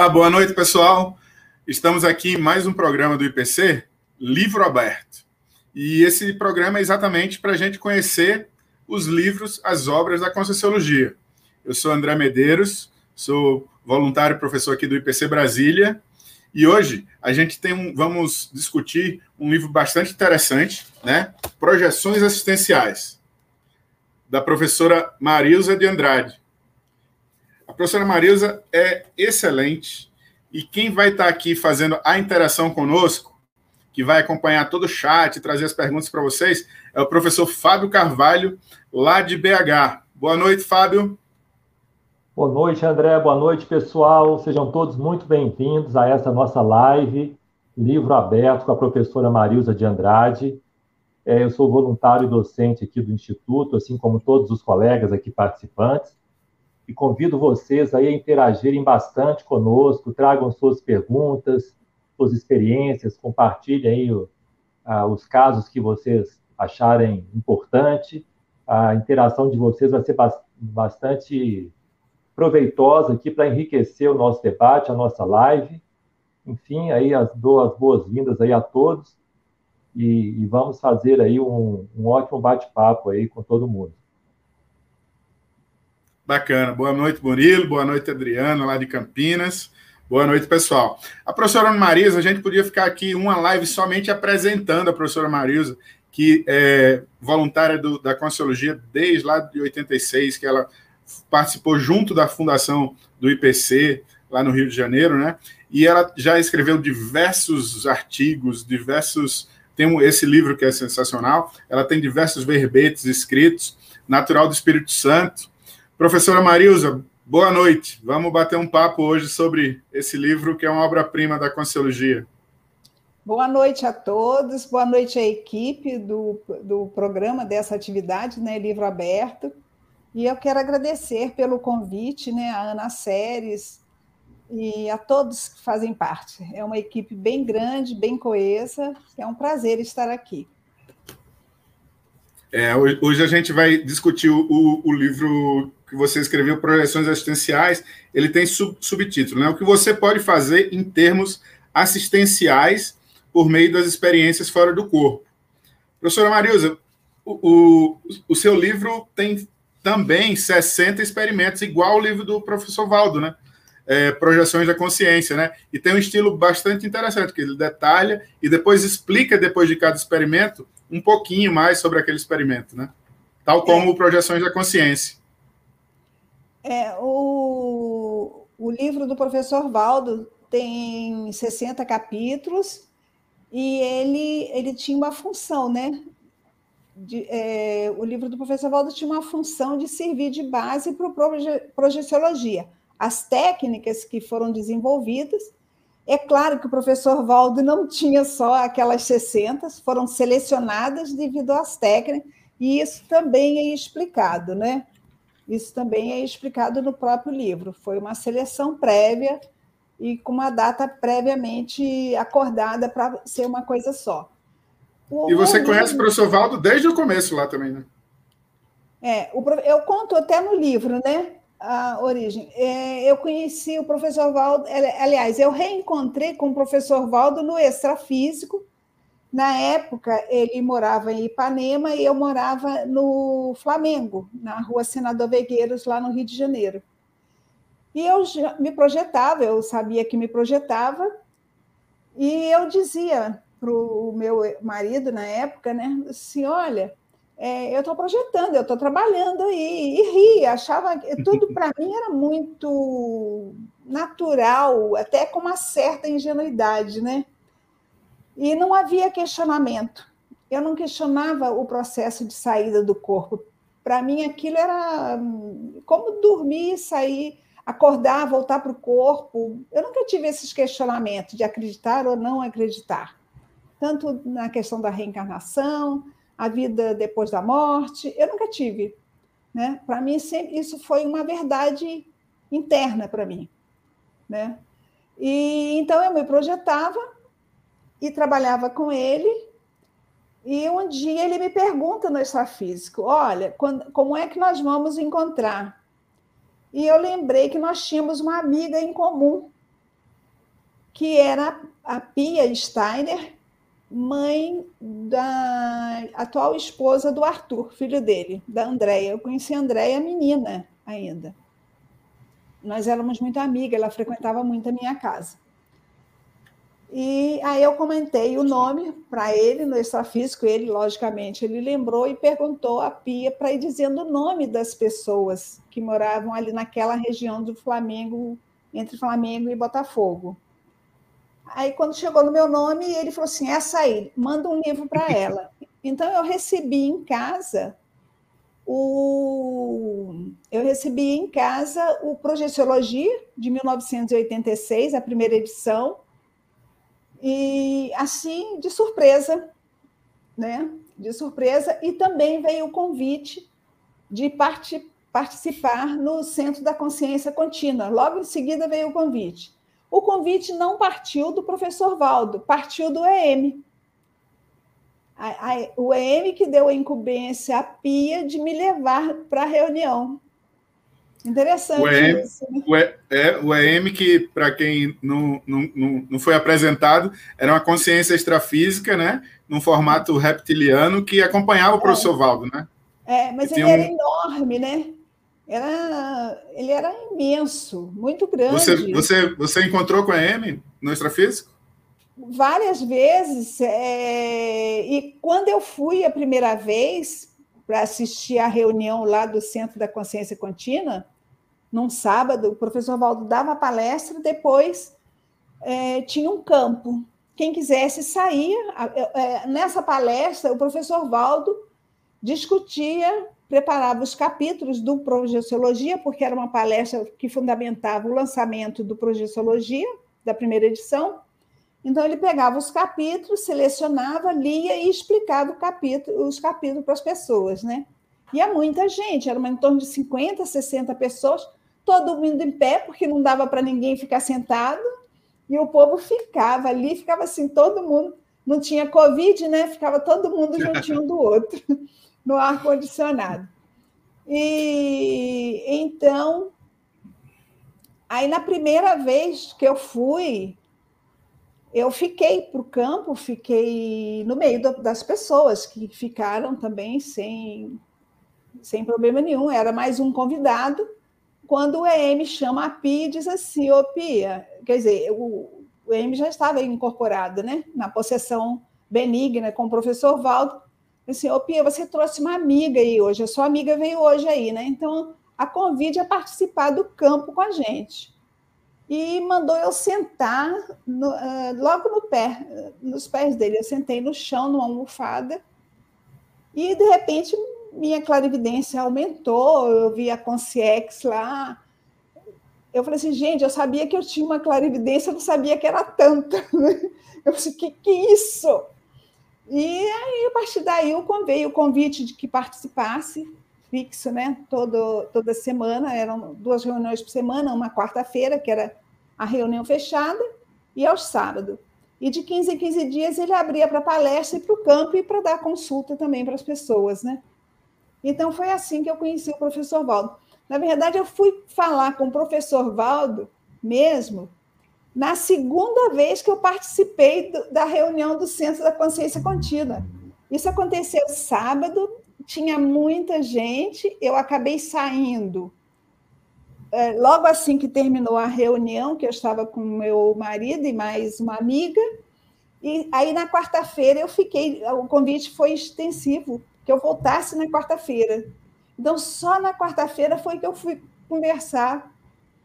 Olá, boa noite, pessoal. Estamos aqui em mais um programa do IPC, Livro Aberto. E esse programa é exatamente para a gente conhecer os livros, as obras da Conscienciologia. Eu sou André Medeiros, sou voluntário professor aqui do IPC Brasília, e hoje a gente tem um, vamos discutir um livro bastante interessante, né? Projeções Assistenciais, da professora Marilza de Andrade. Professora Marilza é excelente e quem vai estar aqui fazendo a interação conosco, que vai acompanhar todo o chat, trazer as perguntas para vocês, é o professor Fábio Carvalho, lá de BH. Boa noite, Fábio. Boa noite, André. Boa noite, pessoal. Sejam todos muito bem-vindos a essa nossa live, livro aberto com a professora Marilza de Andrade. É, eu sou voluntário e docente aqui do Instituto, assim como todos os colegas aqui participantes, e convido vocês aí a interagirem bastante conosco, tragam suas perguntas, suas experiências, compartilhem aí o, a, os casos que vocês acharem importante. A interação de vocês vai ser bastante proveitosa aqui para enriquecer o nosso debate, a nossa live. Enfim, aí as, dou as boas-vindas aí a todos e, e, vamos fazer aí um, um ótimo bate-papo aí com todo mundo. Bacana. Boa noite, Murilo. Boa noite, Adriano, lá de Campinas. Boa noite, pessoal. A professora Marisa, a gente podia ficar aqui uma live somente apresentando a professora Marisa, que é voluntária do, da Consciologia desde lá de 86, que ela participou junto da fundação do IPC, lá no Rio de Janeiro, né? E ela já escreveu diversos artigos, diversos. Tem esse livro que é sensacional. Ela tem diversos verbetes escritos, Natural do Espírito Santo. Professora Marilza, boa noite. Vamos bater um papo hoje sobre esse livro que é uma obra-prima da Consciologia. Boa noite a todos, boa noite à equipe do, do programa dessa atividade, né, Livro Aberto. E eu quero agradecer pelo convite, né, a Ana Séries e a todos que fazem parte. É uma equipe bem grande, bem coesa. É um prazer estar aqui. É, hoje a gente vai discutir o, o, livro que você escreveu, Projeções Assistenciais. Ele tem sub, subtítulo, né? O que você pode fazer em termos assistenciais por meio das experiências fora do corpo. Professora Marilza, o, o, o seu livro tem também 60 experimentos, igual o livro do professor Valdo, né? É, projeções da consciência, né? E tem um estilo bastante interessante, que ele detalha e depois explica, depois de cada experimento, um pouquinho mais sobre aquele experimento, né? Tal como é. projeções da consciência. É, o, o livro do professor Valdo tem 60 capítulos e ele, ele tinha uma função, né? de, é, o livro do professor Valdo tinha uma função de servir de base para o projeciologia. As técnicas que foram desenvolvidas, é claro que o professor Valdo não tinha só aquelas 60, foram selecionadas devido às técnicas, e isso também é explicado, né? Isso também é explicado no próprio livro. Foi uma seleção prévia e com uma data previamente acordada para ser uma coisa só. E você conhece o professor Valdo desde o começo lá também, né? É, eu conto até no livro, né? A origem. É, eu conheci o professor Valdo, aliás, eu reencontrei com o professor Valdo no extrafísico. Na época, ele morava em Ipanema e eu morava no Flamengo, na rua Senador Vegueiros, lá no Rio de Janeiro. E eu me projetava, eu sabia que me projetava, e eu dizia para o meu marido na época, né? Assim, olha, é, eu estou projetando, eu estou trabalhando aí, e ria, achava que tudo para mim era muito natural, até com uma certa ingenuidade, né? E não havia questionamento. Eu não questionava o processo de saída do corpo. Para mim, aquilo era hum, como dormir, sair, acordar, voltar para o corpo. Eu nunca tive esses questionamentos de acreditar ou não acreditar tanto na questão da reencarnação, a vida depois da morte. Eu nunca tive. Né? Para mim, sempre, isso foi uma verdade interna para mim. Né? E então eu me projetava e trabalhava com ele. E um dia ele me pergunta no extrafísico: Olha, quando, como é que nós vamos encontrar? E eu lembrei que nós tínhamos uma amiga em comum que era a Pia Steiner, mãe da atual esposa do Arthur, filho dele, da Andréia. Eu conheci a Andréia menina ainda. Nós éramos muito amigas, ela frequentava muito a minha casa. E aí eu comentei o nome para ele no extrafísico, ele, logicamente, ele lembrou e perguntou a Pia para ir dizendo o nome das pessoas que moravam ali naquela região do Flamengo, entre Flamengo e Botafogo. Aí, quando chegou no meu nome, ele falou assim: essa aí, manda um livro para ela. Então, eu recebi em casa o. Eu recebi em casa o Projeciologia, de 1986, a primeira edição e assim, de surpresa, né? De surpresa, e também veio o convite de part participar no Centro da Consciência Contínua. Logo em seguida veio o convite. O convite não partiu do professor Valdo, partiu do EM. A, a, o EM que deu a incumbência à Pia de me levar para a reunião. Interessante o EM, isso. Né? O, e, é, o EM, que, para quem não, não, não foi apresentado, era uma consciência extrafísica, né? Num formato reptiliano que acompanhava o professor é. Valdo, né? É, mas ele era enorme, né? Era, ele era imenso, muito grande. Você, você, você encontrou com a EM no extrafísico? Várias vezes. É... E quando eu fui a primeira vez, para assistir à reunião lá do Centro da Consciência Contínua, num sábado, o professor Valdo dava palestra, depois é, tinha um campo. Quem quisesse sair. É, nessa palestra, o professor Valdo discutia, preparava os capítulos do Projeciologia, porque era uma palestra que fundamentava o lançamento do Projeciologia, da primeira edição, então, ele pegava os capítulos, selecionava, lia e explicava capítulo, os capítulos para as pessoas, né? E há muita gente, era em torno de 50, 60 pessoas, todo mundo em pé, porque não dava para ninguém ficar sentado, e o povo ficava ali, ficava assim, todo mundo, não tinha Covid, né? Ficava todo mundo juntinho do outro, no ar-condicionado. E então, aí na primeira vez que eu fui, eu fiquei para o campo, fiquei no meio das pessoas que ficaram também sem, sem problema nenhum. Era mais um convidado. Quando o EM chama a Pia e diz assim: Ô Pia, quer dizer, o, o EM já estava incorporado né, na possessão benigna com o professor Valdo. Assim, ô Pia, você trouxe uma amiga aí hoje, a sua amiga veio hoje aí, né? Então, a convide a participar do campo com a gente e mandou eu sentar no, uh, logo no pé, nos pés dele. Eu sentei no chão, numa almofada, e de repente minha clarividência aumentou, eu vi a Conciex lá. Eu falei assim, gente, eu sabia que eu tinha uma clarividência, eu não sabia que era tanta. Eu falei, que que isso? E aí, a partir daí, veio o convite de que participasse, fixo, né? Todo, toda semana, eram duas reuniões por semana, uma quarta-feira, que era a reunião fechada, e aos sábados. E de 15 em 15 dias ele abria para palestra e para o campo e para dar consulta também para as pessoas, né? Então foi assim que eu conheci o professor Valdo. Na verdade, eu fui falar com o professor Valdo mesmo na segunda vez que eu participei do, da reunião do Centro da Consciência Contínua. Isso aconteceu sábado, tinha muita gente, eu acabei saindo é, logo assim que terminou a reunião, que eu estava com meu marido e mais uma amiga, e aí na quarta-feira eu fiquei, o convite foi extensivo, que eu voltasse na quarta-feira. Então, só na quarta-feira foi que eu fui conversar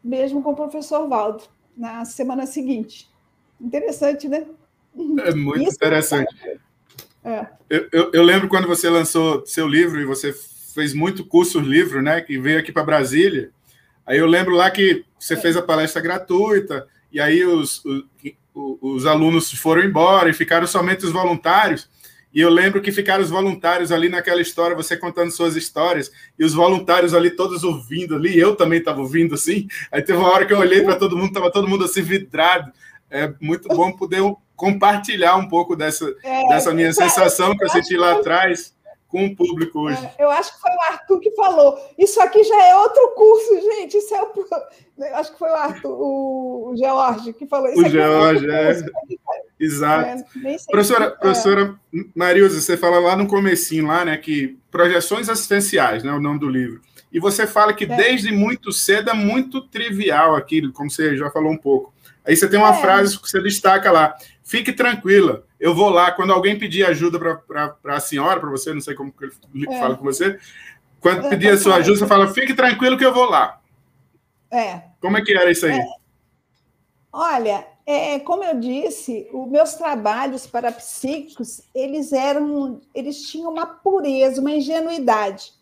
mesmo com o professor Valdo, na semana seguinte. Interessante, né? É muito Isso interessante. É. Eu, eu, eu, lembro quando você lançou seu livro e você fez muito curso livro, né? Que veio aqui para Brasília. Aí eu lembro lá que você é. fez a palestra gratuita, e aí os, os, os, alunos foram embora e ficaram somente os voluntários. E eu lembro que ficaram os voluntários ali naquela história, você contando suas histórias, e os voluntários ali todos ouvindo ali, eu também estava ouvindo assim. Aí teve uma hora que eu olhei para todo mundo, estava todo mundo assim vidrado. É muito bom poder compartilhar um pouco dessa, é, dessa minha sensação que eu senti lá atrás com o público hoje. É, eu acho que foi o Arthur que falou. Isso aqui já é outro curso, gente. Isso é o... Eu acho que foi o Arthur, o, George, que falou. Isso o George, é. é. Exato. É, professora, professora Marilza, você fala lá no comecinho, lá, né, que projeções assistenciais, né, o nome do livro. E você fala que é. desde muito cedo é muito trivial aquilo, como você já falou um pouco. Aí você tem uma é. frase que você destaca lá: fique tranquila, eu vou lá. Quando alguém pedir ajuda para a senhora, para você, não sei como que ele é. fala com você, quando pedir a sua ajuda, você fala: fique tranquilo que eu vou lá. É. Como é que era isso aí? É. Olha, é, como eu disse, os meus trabalhos parapsíquicos, eles eram, eles tinham uma pureza, uma ingenuidade.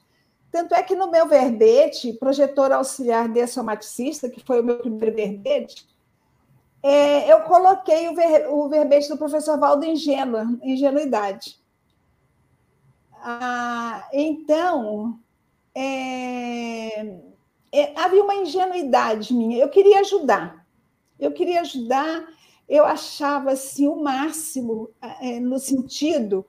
Tanto é que no meu verbete, projetor auxiliar dessomaticista, que foi o meu primeiro verbete, é, eu coloquei o, ver, o, verbete do professor Valdo ingênua, ingenuidade. Ah, então, é, é, havia uma ingenuidade minha. Eu queria ajudar. Eu queria ajudar. Eu achava assim o máximo é, no sentido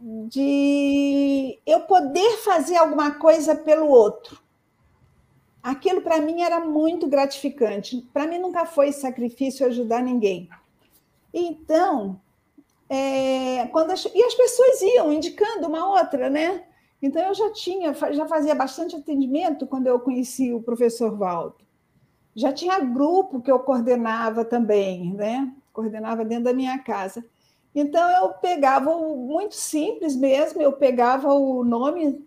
de eu poder fazer alguma coisa pelo outro. Aquilo para mim era muito gratificante. Para mim nunca foi sacrifício ajudar ninguém. Então, é, quando as, e as pessoas iam indicando uma outra, né? Então eu já tinha, já fazia bastante atendimento quando eu conheci o professor Valdo. Já tinha grupo que eu coordenava também, né? Coordenava dentro da minha casa. Então eu pegava muito simples mesmo, eu pegava o nome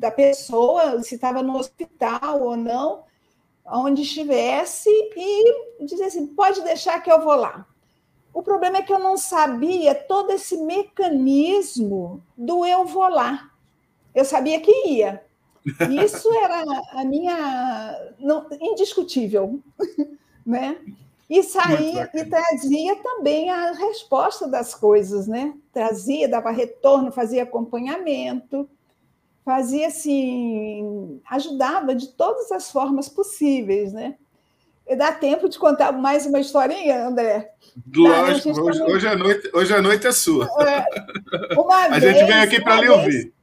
da pessoa, se estava no hospital ou não, onde estivesse, e dizia assim: pode deixar que eu vou lá. O problema é que eu não sabia todo esse mecanismo do eu vou lá. Eu sabia que ia. Isso era a minha não, indiscutível, né? E saía e trazia também a resposta das coisas, né? Trazia, dava retorno, fazia acompanhamento fazia assim, ajudava de todas as formas possíveis, né? Dá tempo de contar mais uma historinha, André? Lógico, tá, hoje, hoje, a noite, hoje a noite é sua. É, uma a vez, gente vem aqui para lhe ouvir.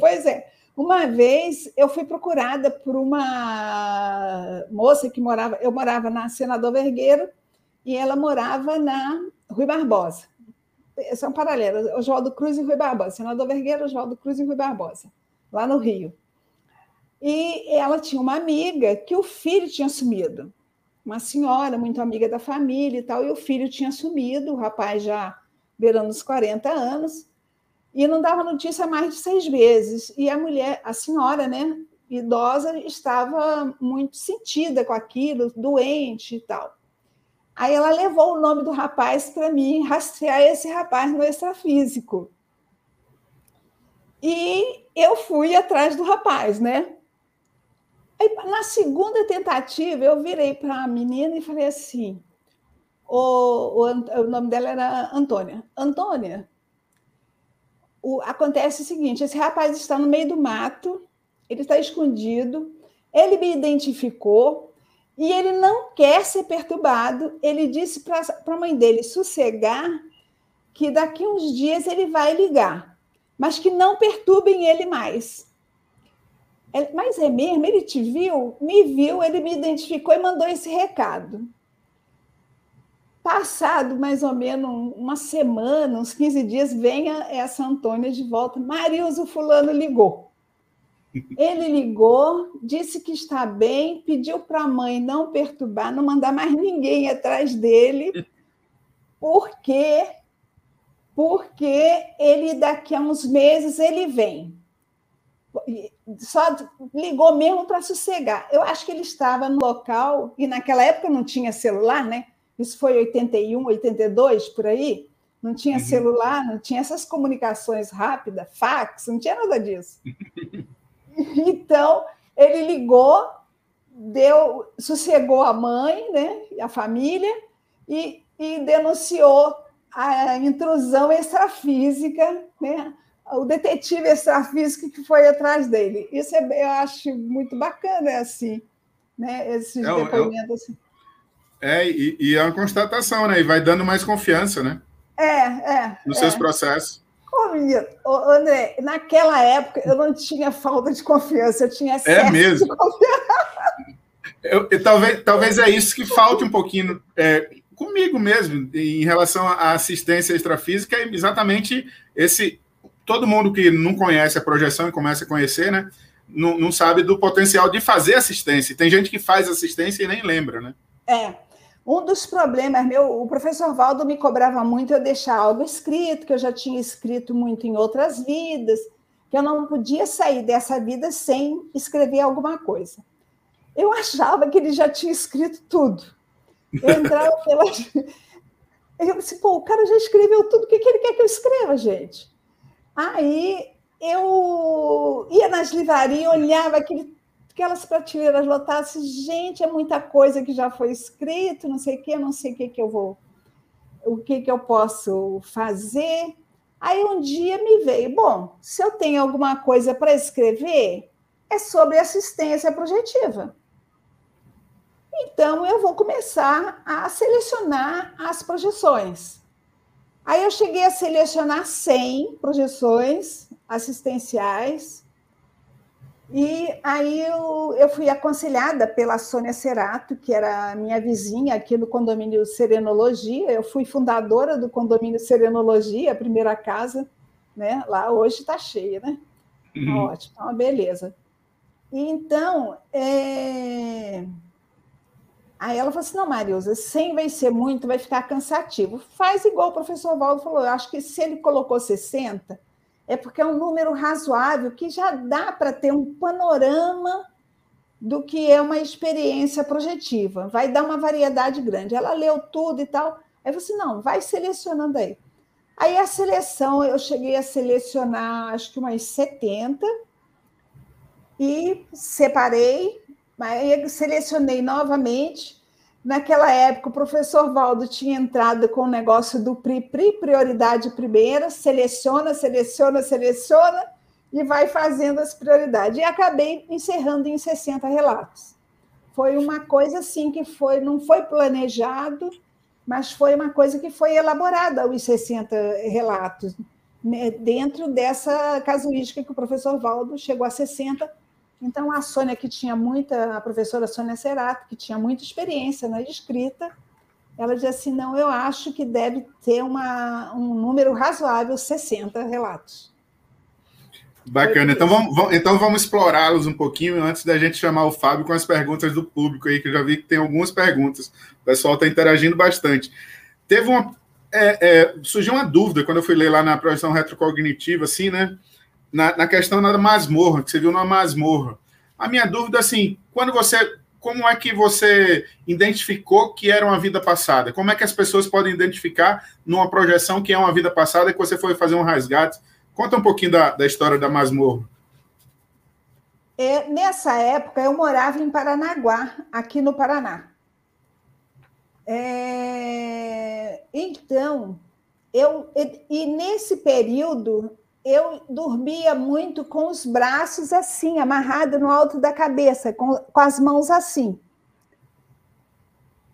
Pois é. Uma vez eu fui procurada por uma moça que morava, eu morava na Senador Vergueiro e ela morava na Rui Barbosa são paralelas, Oswaldo Cruz e Rui Barbosa, senador Vergueiro, Oswaldo Cruz e Rui Barbosa, lá no Rio. E ela tinha uma amiga que o filho tinha sumido, uma senhora muito amiga da família e tal, e o filho tinha sumido, o rapaz já beirando os 40 anos, e não dava notícia mais de seis meses. E a mulher, a senhora, né, idosa, estava muito sentida com aquilo, doente e tal. Aí ela levou o nome do rapaz para mim rastrear esse rapaz no extrafísico. E eu fui atrás do rapaz, né? Aí, na segunda tentativa, eu virei para a menina e falei assim: o, o, o, nome dela era Antônia. Antônia, o, acontece o seguinte: esse rapaz está no meio do mato, ele está escondido, ele me identificou, e ele não quer ser perturbado. Ele disse para a mãe dele sossegar que daqui uns dias ele vai ligar, mas que não perturbem ele mais. Mas é mesmo? Ele te viu? Me viu, ele me identificou e mandou esse recado. Passado mais ou menos uma semana, uns 15 dias, venha essa Antônia de volta. Marilzo Fulano ligou. Ele ligou, disse que está bem, pediu para a mãe não perturbar, não mandar mais ninguém atrás dele, porque porque ele daqui a uns meses ele vem. Só ligou mesmo para sossegar. Eu acho que ele estava no local e naquela época não tinha celular, né? Isso foi 81, 82 por aí. Não tinha uhum. celular, não tinha essas comunicações rápidas, fax, não tinha nada disso. Então, ele ligou, deu, sossegou a mãe, né, a família, e, e denunciou a intrusão extrafísica, né, o detetive extrafísico que foi atrás dele. Isso é, eu acho muito bacana, assim, né, esses é, depoimentos. Assim. É, e, e, é uma constatação, né? E vai dando mais confiança, né? É, é. Nos é. seus processos. Ô, menino, ô, André, naquela época eu não tinha falta de confiança, eu tinha excesso é mesmo. de confiança. Eu, eu, talvez, talvez é isso que falte um pouquinho é, comigo mesmo, em relação à assistência extrafísica, é exatamente esse. Todo mundo que não conhece a projeção e começa a conhecer, né? Não, não sabe do potencial de fazer assistência. Tem gente que faz assistência e nem lembra, né? É. Um dos problemas meu, o professor Valdo me cobrava muito eu deixar algo escrito, que eu já tinha escrito muito em outras vidas, que eu não podia sair dessa vida sem escrever alguma coisa. Eu achava que ele já tinha escrito tudo. Entrava pela. Eu disse, pô, o cara já escreveu tudo, o que, que ele quer que eu escreva, gente? Aí eu ia nas livrarias, olhava aquele, aquelas prateleiras lotadas, gente, é muita coisa que já foi escrito, não sei o que, não sei o que, que eu vou, o que, que eu posso fazer. Aí um dia me veio, bom, se eu tenho alguma coisa para escrever, é sobre assistência projetiva. Então, eu vou começar a selecionar as projeções. Aí eu cheguei a selecionar 100 projeções assistenciais. E aí eu, eu fui aconselhada pela Sônia Cerato, que era minha vizinha aqui no condomínio Serenologia. Eu fui fundadora do condomínio Serenologia, a primeira casa, né? Lá hoje está cheia, né? Uhum. Ótimo, tá uma beleza. E então, é... Aí ela falou assim: não, Marilza, 100 vai ser muito, vai ficar cansativo. Faz igual o professor Valdo falou. Eu acho que se ele colocou 60, é porque é um número razoável que já dá para ter um panorama do que é uma experiência projetiva. Vai dar uma variedade grande. Ela leu tudo e tal. Aí falei assim: não, vai selecionando aí. Aí a seleção, eu cheguei a selecionar acho que umas 70 e separei mas selecionei novamente. Naquela época, o professor Valdo tinha entrado com o negócio do PRI, PRI, prioridade primeira, seleciona, seleciona, seleciona e vai fazendo as prioridades. E acabei encerrando em 60 relatos. Foi uma coisa assim que foi, não foi planejado, mas foi uma coisa que foi elaborada, os 60 relatos, né, dentro dessa casuística que o professor Valdo chegou a 60 então, a Sônia, que tinha muita, a professora Sônia Serato, que tinha muita experiência na escrita, ela disse assim: não, eu acho que deve ter uma, um número razoável, 60 relatos. Bacana. Então vamos, vamos então vamos explorá-los um pouquinho antes da gente chamar o Fábio com as perguntas do público aí, que eu já vi que tem algumas perguntas. O pessoal está interagindo bastante. Teve uma. É, é, surgiu uma dúvida quando eu fui ler lá na projeção retrocognitiva, assim, né? Na, na questão da masmorra, que você viu na masmorra. A minha dúvida, assim, quando você. Como é que você identificou que era uma vida passada? Como é que as pessoas podem identificar numa projeção que é uma vida passada e que você foi fazer um resgate? Conta um pouquinho da, da história da masmorra. É, nessa época, eu morava em Paranaguá, aqui no Paraná. É, então, eu e, e nesse período eu dormia muito com os braços assim, amarrado no alto da cabeça, com, com as mãos assim.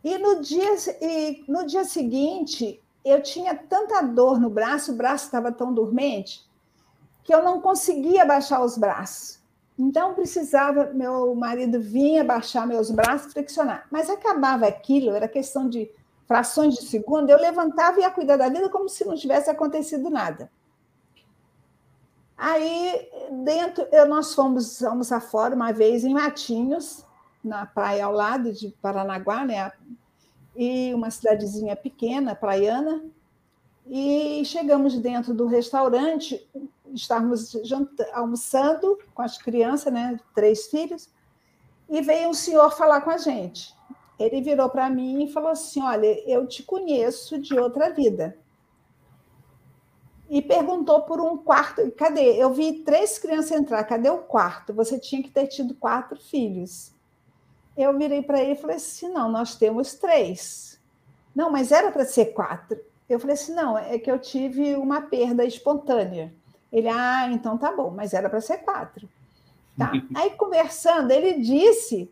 E no dia, e no dia seguinte, eu tinha tanta dor no braço, o braço estava tão dormente, que eu não conseguia baixar os braços. Então, precisava, meu marido vinha baixar meus braços, flexionar. Mas acabava aquilo, era questão de frações de segundo, eu levantava e ia cuidar da vida como se não tivesse acontecido nada. Aí, dentro, nós fomos almoçar fora uma vez em Matinhos, na praia ao lado de Paranaguá, né? E uma cidadezinha pequena, praiana. E chegamos dentro do restaurante, estávamos almoçando com as crianças, né? Três filhos, e veio um senhor falar com a gente. Ele virou para mim e falou assim: Olha, eu te conheço de outra vida e perguntou por um quarto. Cadê? Eu vi três crianças entrar. Cadê o quarto? Você tinha que ter tido quatro filhos. Eu virei para ele e falei assim: não, nós temos três. Não, mas era para ser quatro. Eu falei assim: não, é que eu tive uma perda espontânea. Ele, ah, então tá bom, mas era para ser quatro. Tá. Aí conversando, ele disse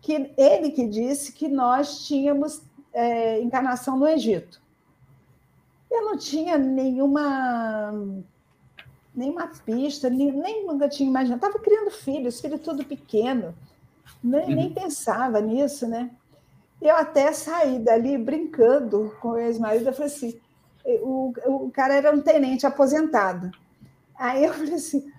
que ele que disse que nós tínhamos é, encarnação no Egito. Eu não tinha nenhuma nenhuma pista, nem, nem nunca tinha imaginado. Estava criando filhos, filho tudo pequeno, nem, uhum. nem pensava nisso, né? Eu até saí dali brincando com o ex-marido, eu falei assim, o, o cara era um tenente aposentado. Aí eu falei assim,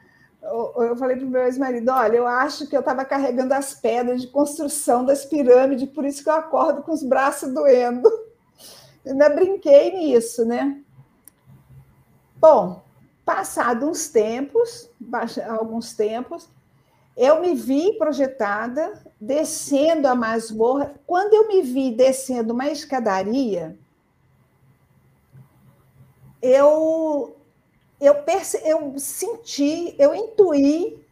eu falei para o meu ex-marido, olha, eu acho que eu estava carregando as pedras de construção das pirâmides, por isso que eu acordo com os braços doendo. Ainda brinquei nisso, né? Bom, passado uns tempos, alguns tempos, eu me vi projetada descendo a masmorra. Quando eu me vi descendo uma escadaria, eu eu, perce... eu senti, eu intuí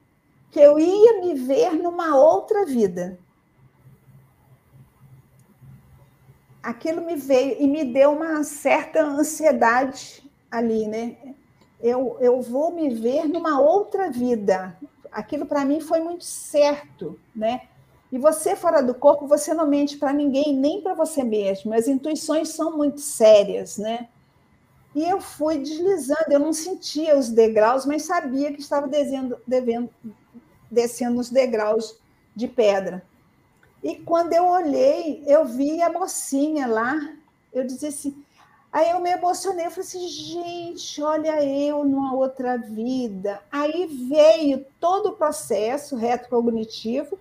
que eu ia me ver numa outra vida. Aquilo me veio e me deu uma certa ansiedade ali, né? Eu, eu vou me ver numa outra vida. Aquilo para mim foi muito certo, né? E você fora do corpo, você não mente para ninguém, nem para você mesmo. As intuições são muito sérias, né? E eu fui deslizando, eu não sentia os degraus, mas sabia que estava descendo, devendo, descendo os degraus de pedra. E quando eu olhei, eu vi a mocinha lá, eu disse assim, aí eu me emocionei, eu falei assim, gente, olha eu numa outra vida. Aí veio todo o processo retrocognitivo,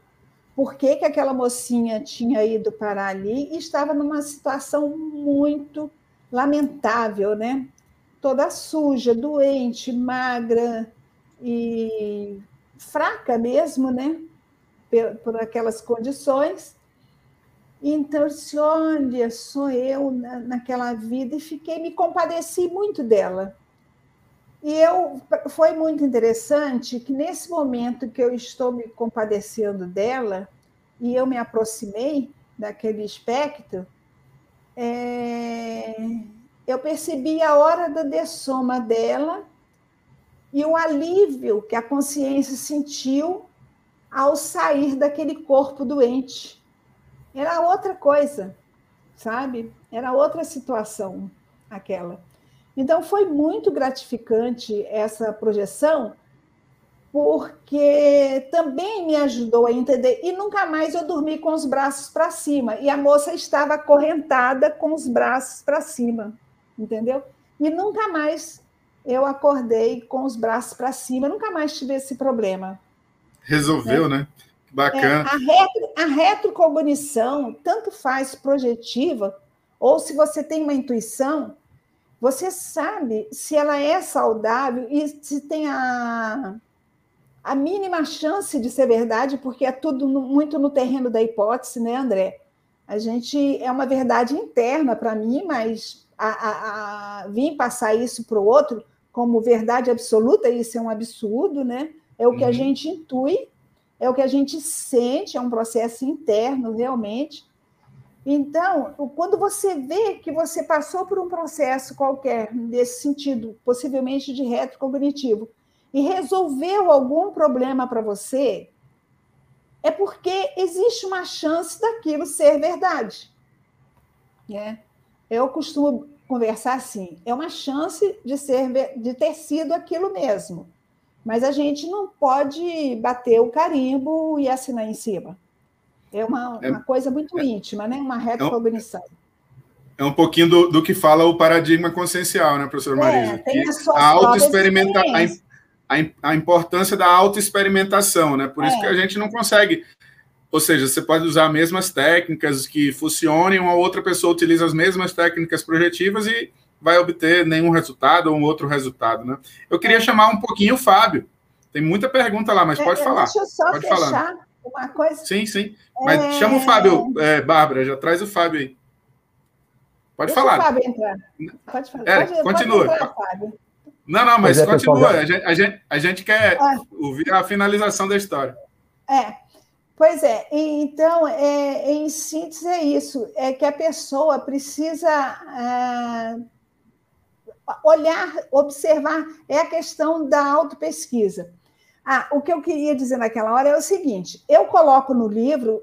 por que, que aquela mocinha tinha ido parar ali e estava numa situação muito lamentável, né? Toda suja, doente, magra e fraca mesmo, né? Por, aquelas condições. Então, eu disse, olha, sou eu na, naquela vida, e fiquei, me compadeci muito dela. E eu, foi muito interessante que nesse momento que eu estou me compadecendo dela, e eu me aproximei daquele espectro, é, eu percebi a hora da dessoma dela e o alívio que a consciência sentiu ao sair daquele corpo doente. Era outra coisa, sabe? Era outra situação aquela. Então foi muito gratificante essa projeção, porque também me ajudou a entender. E nunca mais eu dormi com os braços para cima. E a moça estava acorrentada com os braços para cima, entendeu? E nunca mais eu acordei com os braços para cima, nunca mais tive esse problema. Resolveu, né? né? Bacana. É, a, retro, a retrocognição, tanto faz projetiva, ou se você tem uma intuição, você sabe se ela é saudável e se tem a, a mínima chance de ser verdade, porque é tudo no, muito no terreno da hipótese, né, André? A gente é uma verdade interna para mim, mas a, a, a, vir passar isso para o outro como verdade absoluta, isso é um absurdo, né? É o que uhum. a gente intui, é o que a gente sente, é um processo interno, realmente. Então, quando você vê que você passou por um processo qualquer, nesse sentido, possivelmente de retrocognitivo, e resolveu algum problema para você, é porque existe uma chance daquilo ser verdade. Né? Eu costumo conversar assim: é uma chance de, ser, de ter sido aquilo mesmo, mas a gente não pode bater o carimbo e assinar em cima. É uma, é, uma coisa muito é, íntima, né? uma retrocognição. É um pouquinho do, do, que fala o paradigma consciencial, né, professor Marisa? É, tem que a, a auto-experimentação a, a importância da autoexperimentação, né? Por é. isso que a gente não consegue. Ou seja, você pode usar as mesmas técnicas que funcionem, uma outra pessoa utiliza as mesmas técnicas projetivas e vai obter nenhum resultado ou um outro resultado, né? Eu queria é. chamar um pouquinho o Fábio. Tem muita pergunta lá, mas é, pode falar. Deixa eu só pode fechar falar. uma coisa. Sim, sim. Mas é... chama o Fábio, é, Bárbara, já traz o Fábio aí. Pode Deixa falar. O Fábio entrar. Pode falar. É, pode, continua. Pode entrar, Fábio. Não, não, mas é, continua. A, gente, a, gente, a gente quer ah. ouvir a finalização da história. É. Pois é, então, é, em síntese, é isso: é que a pessoa precisa é, olhar, observar, é a questão da autopesquisa. Ah, o que eu queria dizer naquela hora é o seguinte: eu coloco no livro,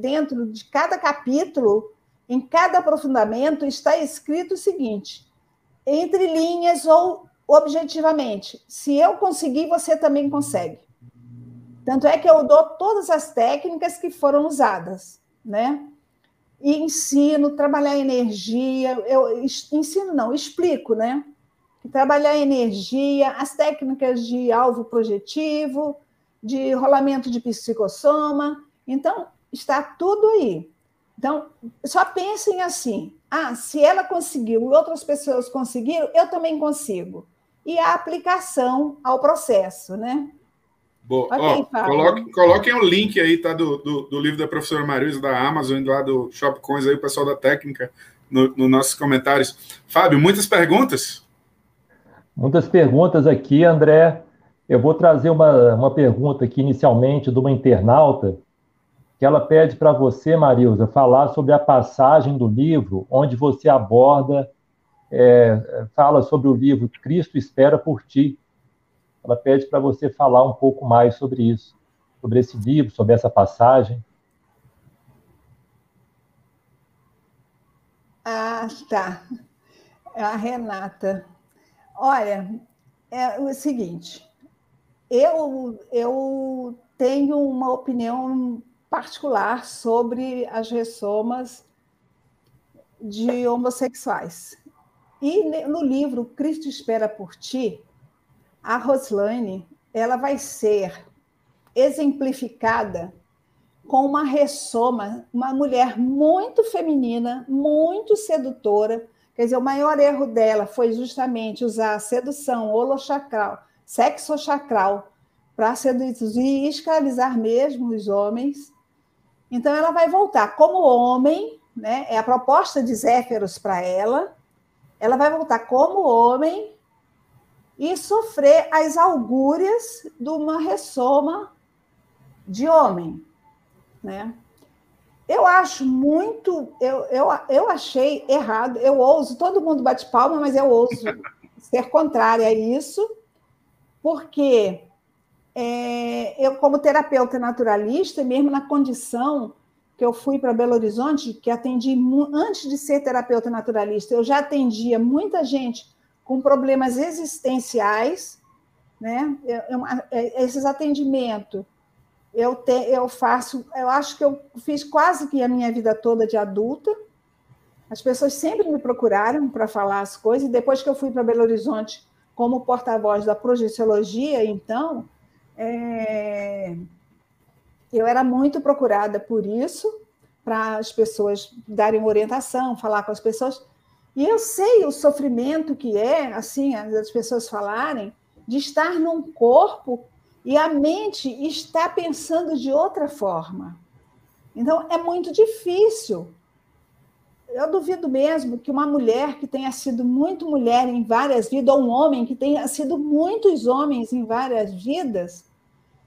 dentro de cada capítulo, em cada aprofundamento, está escrito o seguinte: entre linhas ou objetivamente. Se eu conseguir, você também consegue. Tanto é que eu dou todas as técnicas que foram usadas, né? E ensino, trabalhar energia, eu ensino não, explico, né? Trabalhar energia, as técnicas de alvo projetivo, de rolamento de psicossoma. Então, está tudo aí. Então, só pensem assim: ah, se ela conseguiu e outras pessoas conseguiram, eu também consigo. E a aplicação ao processo, né? Boa. Okay, Ó, coloque, coloquem o link aí, tá? Do, do, do, livro da professora Marisa da Amazon, lá do Shopcoins aí, o pessoal da técnica, nos no nossos comentários. Fábio, muitas perguntas? Muitas perguntas aqui, André. Eu vou trazer uma, uma pergunta aqui inicialmente de uma internauta, que ela pede para você, Marilza, falar sobre a passagem do livro onde você aborda, é, fala sobre o livro Cristo Espera por Ti. Ela pede para você falar um pouco mais sobre isso, sobre esse livro, sobre essa passagem. Ah, tá. É a Renata. Olha, é o seguinte, eu, eu tenho uma opinião particular sobre as ressomas de homossexuais. E no livro Cristo Espera por Ti, a Roslane ela vai ser exemplificada com uma ressoma, uma mulher muito feminina, muito sedutora, Quer dizer, o maior erro dela foi justamente usar a sedução holochacral, sexo-chacral, para seduzir e escravizar mesmo os homens. Então, ela vai voltar como homem, né? é a proposta de Zéferos para ela, ela vai voltar como homem e sofrer as augúrias de uma ressoma de homem. Né? Eu acho muito, eu, eu, eu achei errado, eu ouso, todo mundo bate palma, mas eu ouso ser contrária a isso, porque é, eu, como terapeuta naturalista, mesmo na condição que eu fui para Belo Horizonte, que atendi, antes de ser terapeuta naturalista, eu já atendia muita gente com problemas existenciais, né? Eu, eu, esses atendimentos eu, te, eu faço, eu acho que eu fiz quase que a minha vida toda de adulta. As pessoas sempre me procuraram para falar as coisas, e depois que eu fui para Belo Horizonte como porta-voz da projeciologia, então, é, eu era muito procurada por isso, para as pessoas darem orientação, falar com as pessoas. E eu sei o sofrimento que é, assim, as pessoas falarem, de estar num corpo e a mente está pensando de outra forma. Então, é muito difícil. Eu duvido mesmo que uma mulher que tenha sido muito mulher em várias vidas, ou um homem que tenha sido muitos homens em várias vidas,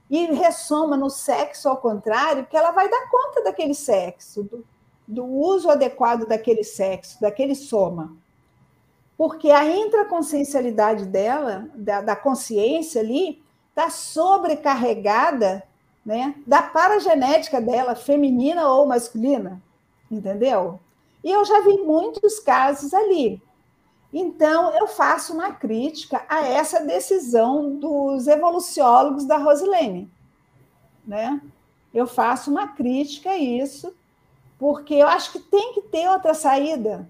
e ressoma no sexo ao contrário, que ela vai dar conta daquele sexo, do uso adequado daquele sexo, daquele soma. Porque a intraconsciencialidade dela, da, da consciência ali, está sobrecarregada né, da paragenética dela, feminina ou masculina, entendeu? E eu já vi muitos casos ali. Então, eu faço uma crítica a essa decisão dos evoluciólogos da Rosilene. Né? Eu faço uma crítica a isso, porque eu acho que tem que ter outra saída,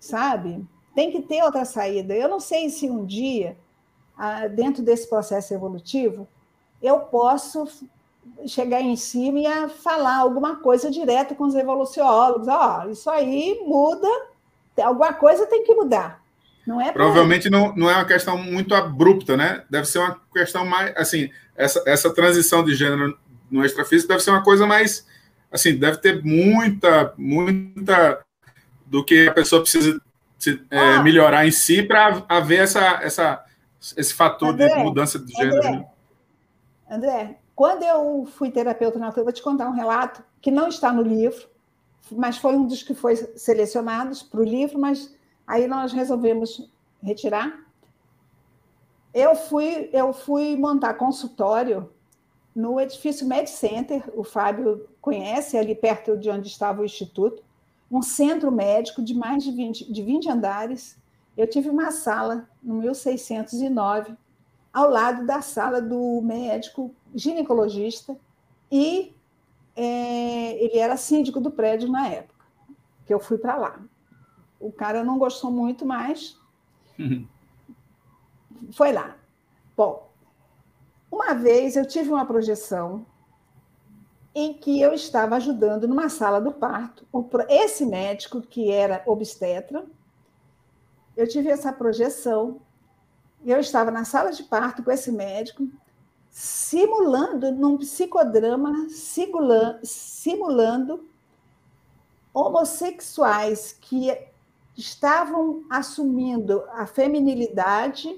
sabe? Tem que ter outra saída. Eu não sei se um dia dentro desse processo evolutivo, eu posso chegar em cima e falar alguma coisa direto com os evoluciólogos. Ó, oh, isso aí muda, alguma coisa tem que mudar. Não é Provavelmente não, não é uma questão muito abrupta, né? Deve ser uma questão mais, assim, essa, essa transição de gênero no extrafísico deve ser uma coisa mais, assim, deve ter muita, muita do que a pessoa precisa se, é, ah, é, melhorar em si para haver essa, essa esse fator André, de mudança de gênero. André, né? André, quando eu fui terapeuta na eu vou te contar um relato que não está no livro, mas foi um dos que foi selecionados para o livro, mas aí nós resolvemos retirar. Eu fui, eu fui montar consultório no edifício Med Center, o Fábio conhece, ali perto de onde estava o Instituto, um centro médico de mais de 20, de 20 andares, Eu tive uma sala no 1609, ao lado da sala do médico ginecologista, e é, ele era síndico do prédio na época, que eu fui para lá. O cara não gostou muito, mas uhum. foi lá. Bom, uma vez eu tive uma projeção em que eu estava ajudando numa sala do parto. Esse médico, que era obstetra, eu tive essa projeção. Eu estava na sala de parto com esse médico, simulando, num psicodrama, simulando homossexuais que estavam assumindo a feminilidade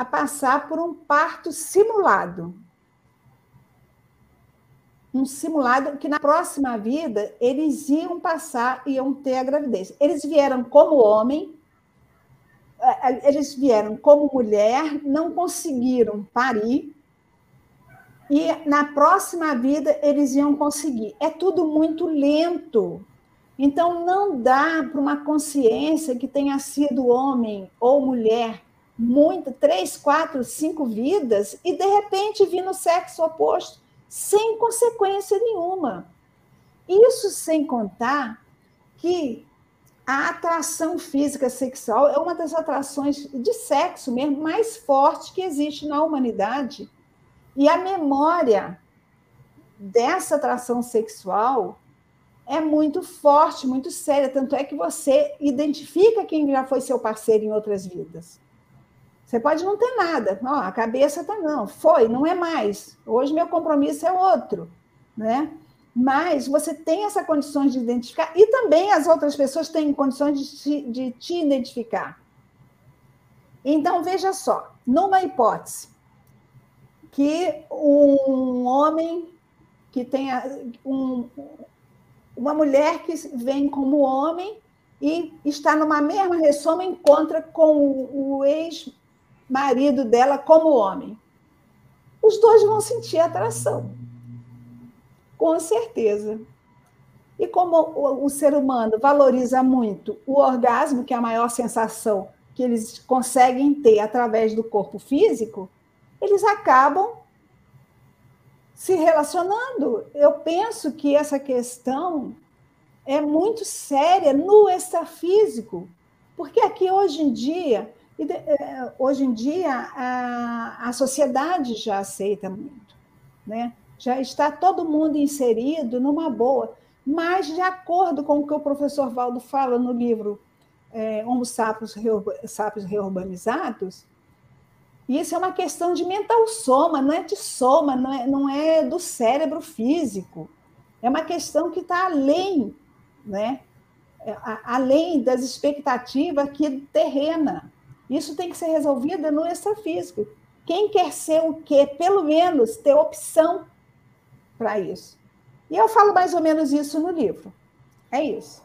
a passar por um parto simulado um simulado que na próxima vida eles iam passar, iam ter a gravidez. Eles vieram como homem, é, é, eles vieram como mulher, não conseguiram parir, e na próxima vida eles iam conseguir. É tudo muito lento. Então não dá para uma consciência que tenha sido homem ou mulher muito, três, quatro, cinco vidas, e de repente vir no sexo oposto sem consequência nenhuma. Isso sem contar que a atração física sexual é uma das atrações de sexo mesmo mais forte que existe na humanidade. E a memória dessa atração sexual é muito forte, muito séria. Tanto é que você identifica quem já foi seu parceiro em outras vidas. Você pode não ter nada. Não, a cabeça tá não. Foi, não é mais. Hoje meu compromisso é outro, né? Mas você tem essa condições de identificar e também as outras pessoas têm condições de te, de te identificar. Então veja só, numa hipótese que um homem que tenha um, uma mulher que vem como homem e está numa mesma ressoma encontra com o ex marido dela como homem. Os dois vão sentir atração, com certeza. E como o, ser humano valoriza muito o orgasmo, que é a maior sensação que eles conseguem ter através do corpo físico, eles acabam se relacionando. Eu penso que essa questão é muito séria no extrafísico, porque aqui hoje em dia e é, hoje em dia a, a sociedade já aceita muito, né? já está todo mundo inserido numa boa, mas de acordo com o que o professor Valdo fala no livro é, Homo sapiens, sapiens Reurbanizados, isso é uma questão de mental soma, não é de soma, não é, não é do cérebro físico. É uma questão que está além, né? É, além das expectativas aqui terrena. Isso tem que ser resolvido no extrafísico. Quem quer ser o quê? Pelo menos ter opção para isso. E eu falo mais ou menos isso no livro. É isso.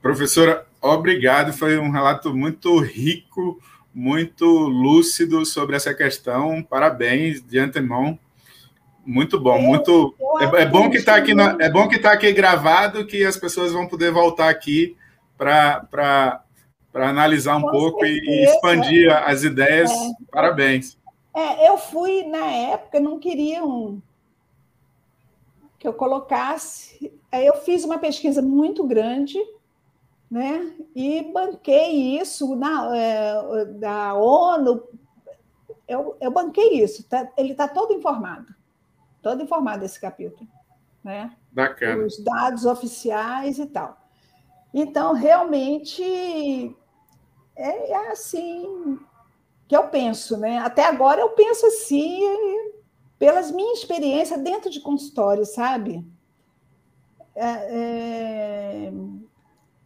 Professora, obrigado. Foi um relato muito rico, muito lúcido sobre essa questão. Parabéns de antemão. Muito bom, eu, muito. Eu é, é, bom que está aqui, é bom que está aqui gravado, que as pessoas vão poder voltar aqui para para analisar um Com pouco certeza. e expandir as ideias. É. Parabéns. É, eu fui, na época, não queriam que eu colocasse. Eu fiz uma pesquisa muito grande, né? E banquei isso na, é, da ONU. Eu, eu banquei isso. Tá, ele está todo informado. Todo informado esse capítulo. Né? Bacana. Os dados oficiais e tal. Então, realmente, é, é assim que eu penso, né? Até agora eu penso assim, pelas minhas experiências dentro de consultório, sabe? É, é,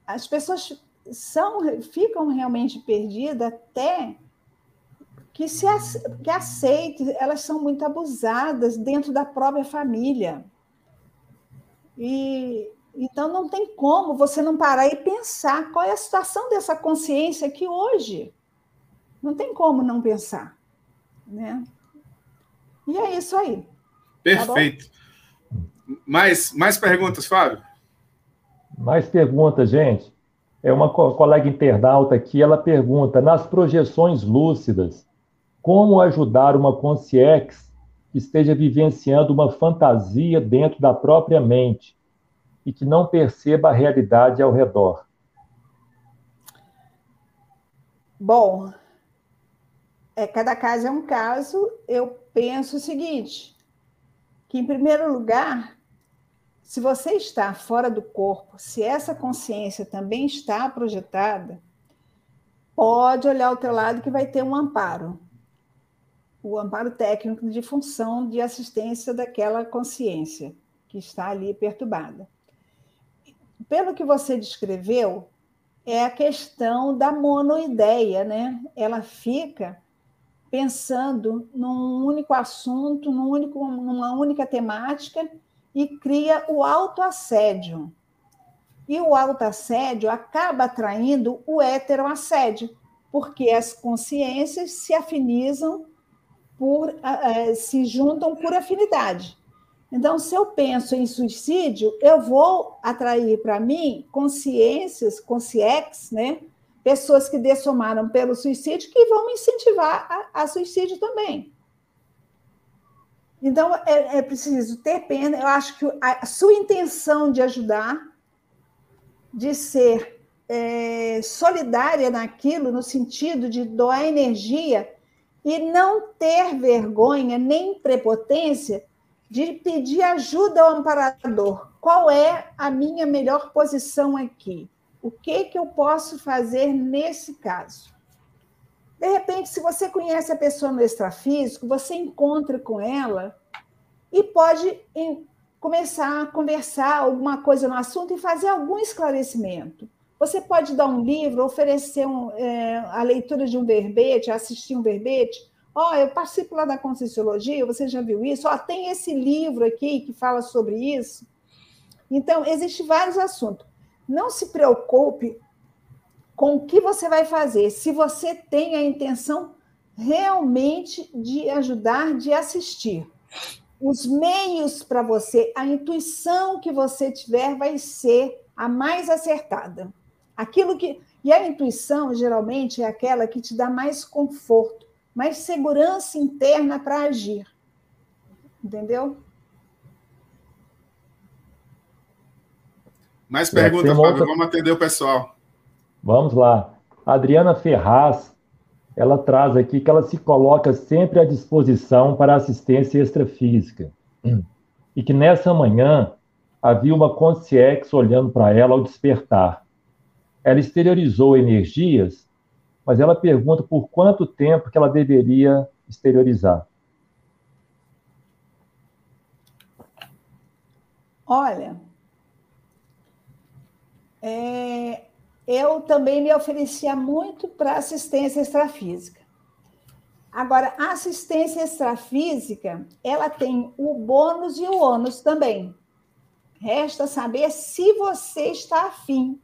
as pessoas são, ficam realmente perdidas até que se que aceite, elas são muito abusadas dentro da própria família. E então, não tem como você não parar e pensar qual é a situação dessa consciência aqui hoje. Não tem como não pensar. Né? E é isso aí. Perfeito. Tá mais, mais perguntas, Fábio? Mais perguntas, gente. É uma colega internauta aqui, ela pergunta: nas projeções lúcidas, como ajudar uma consciex que esteja vivenciando uma fantasia dentro da própria mente e que não perceba a realidade ao redor? Bom, é, cada caso é um caso. Eu penso o seguinte: que, em primeiro lugar, se você está fora do corpo, se essa consciência também está projetada, pode olhar ao teu lado que vai ter um amparo. O amparo técnico de função de assistência daquela consciência que está ali perturbada. Pelo que você descreveu, é a questão da monoideia, né? Ela fica pensando num único assunto, num único, numa única temática e cria o autoassédio. E o autoassédio acaba atraindo o heteroassédio, porque as consciências se afinizam por se juntam por afinidade. Então, se eu penso em suicídio, eu vou atrair para mim consciências, consciex, né? pessoas que dessomaram pelo suicídio que vão me incentivar a, a suicídio também. Então, é, é, preciso ter pena. Eu acho que a sua intenção de ajudar, de ser é, solidária naquilo, no sentido de doar energia, e não ter vergonha nem prepotência de pedir ajuda ao amparador. Qual é a minha melhor posição aqui? O que, que eu posso fazer nesse caso? De repente, se você conhece a pessoa no extrafísico, você encontra com ela e pode começar a conversar alguma coisa no assunto e fazer algum esclarecimento. Você pode dar um livro, oferecer um, é, a leitura de um verbete, assistir um verbete. Ó, oh, eu participo lá da Conscienciologia, você já viu isso? Ó, oh, tem esse livro aqui que fala sobre isso. Então, existem vários assuntos. Não se preocupe com o que você vai fazer, se você tem a intenção realmente de ajudar, de assistir. Os meios para você, a intuição que você tiver vai ser a mais acertada. Aquilo que e a intuição geralmente é aquela que te dá mais conforto, mais segurança interna para agir. Entendeu? Mais perguntas, Fábio. Outra... Vamos atender o pessoal. Vamos lá. A Adriana Ferraz, ela traz aqui que ela se coloca sempre à disposição para assistência extrafísica. Hum. E que nessa manhã havia uma consciex olhando para ela ao despertar. Ela exteriorizou energias, mas ela pergunta por quanto tempo que ela deveria exteriorizar. Olha, é, eu também me oferecia muito para assistência extrafísica. Agora, a assistência extrafísica, ela tem o bônus e o ônus também. Resta saber se você está afim.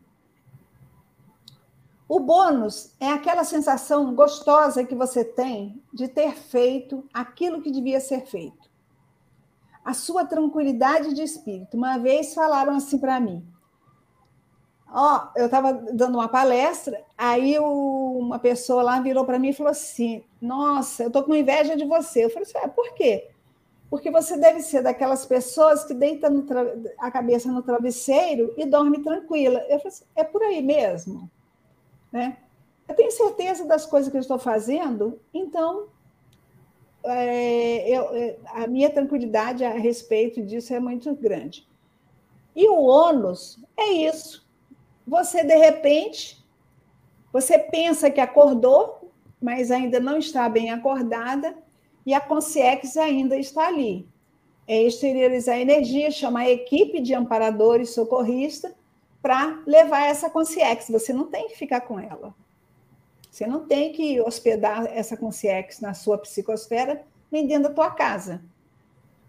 O bônus é aquela sensação gostosa que você tem de ter feito aquilo que devia ser feito. A sua tranquilidade de espírito. Uma vez falaram assim para mim: Ó, eu estava dando uma palestra, aí o, uma pessoa lá virou para mim e falou assim: Nossa, eu estou com inveja de você. Eu falei assim: é, por quê? Porque você deve ser daquelas pessoas que deita a cabeça no travesseiro e dorme tranquila. Eu falei assim: é por aí mesmo. Né? Eu tenho certeza das coisas que eu estou fazendo, então é, eu, é, a minha tranquilidade a respeito disso é muito grande. E o ônus é isso você de repente, você pensa que acordou, mas ainda não está bem acordada, e a consciência ainda está ali. É exteriorizar energia, chamar a equipe de amparadores socorristas para levar essa consciência. Você não tem que ficar com ela. Você não tem que hospedar essa consciência na sua psicosfera nem dentro da tua casa.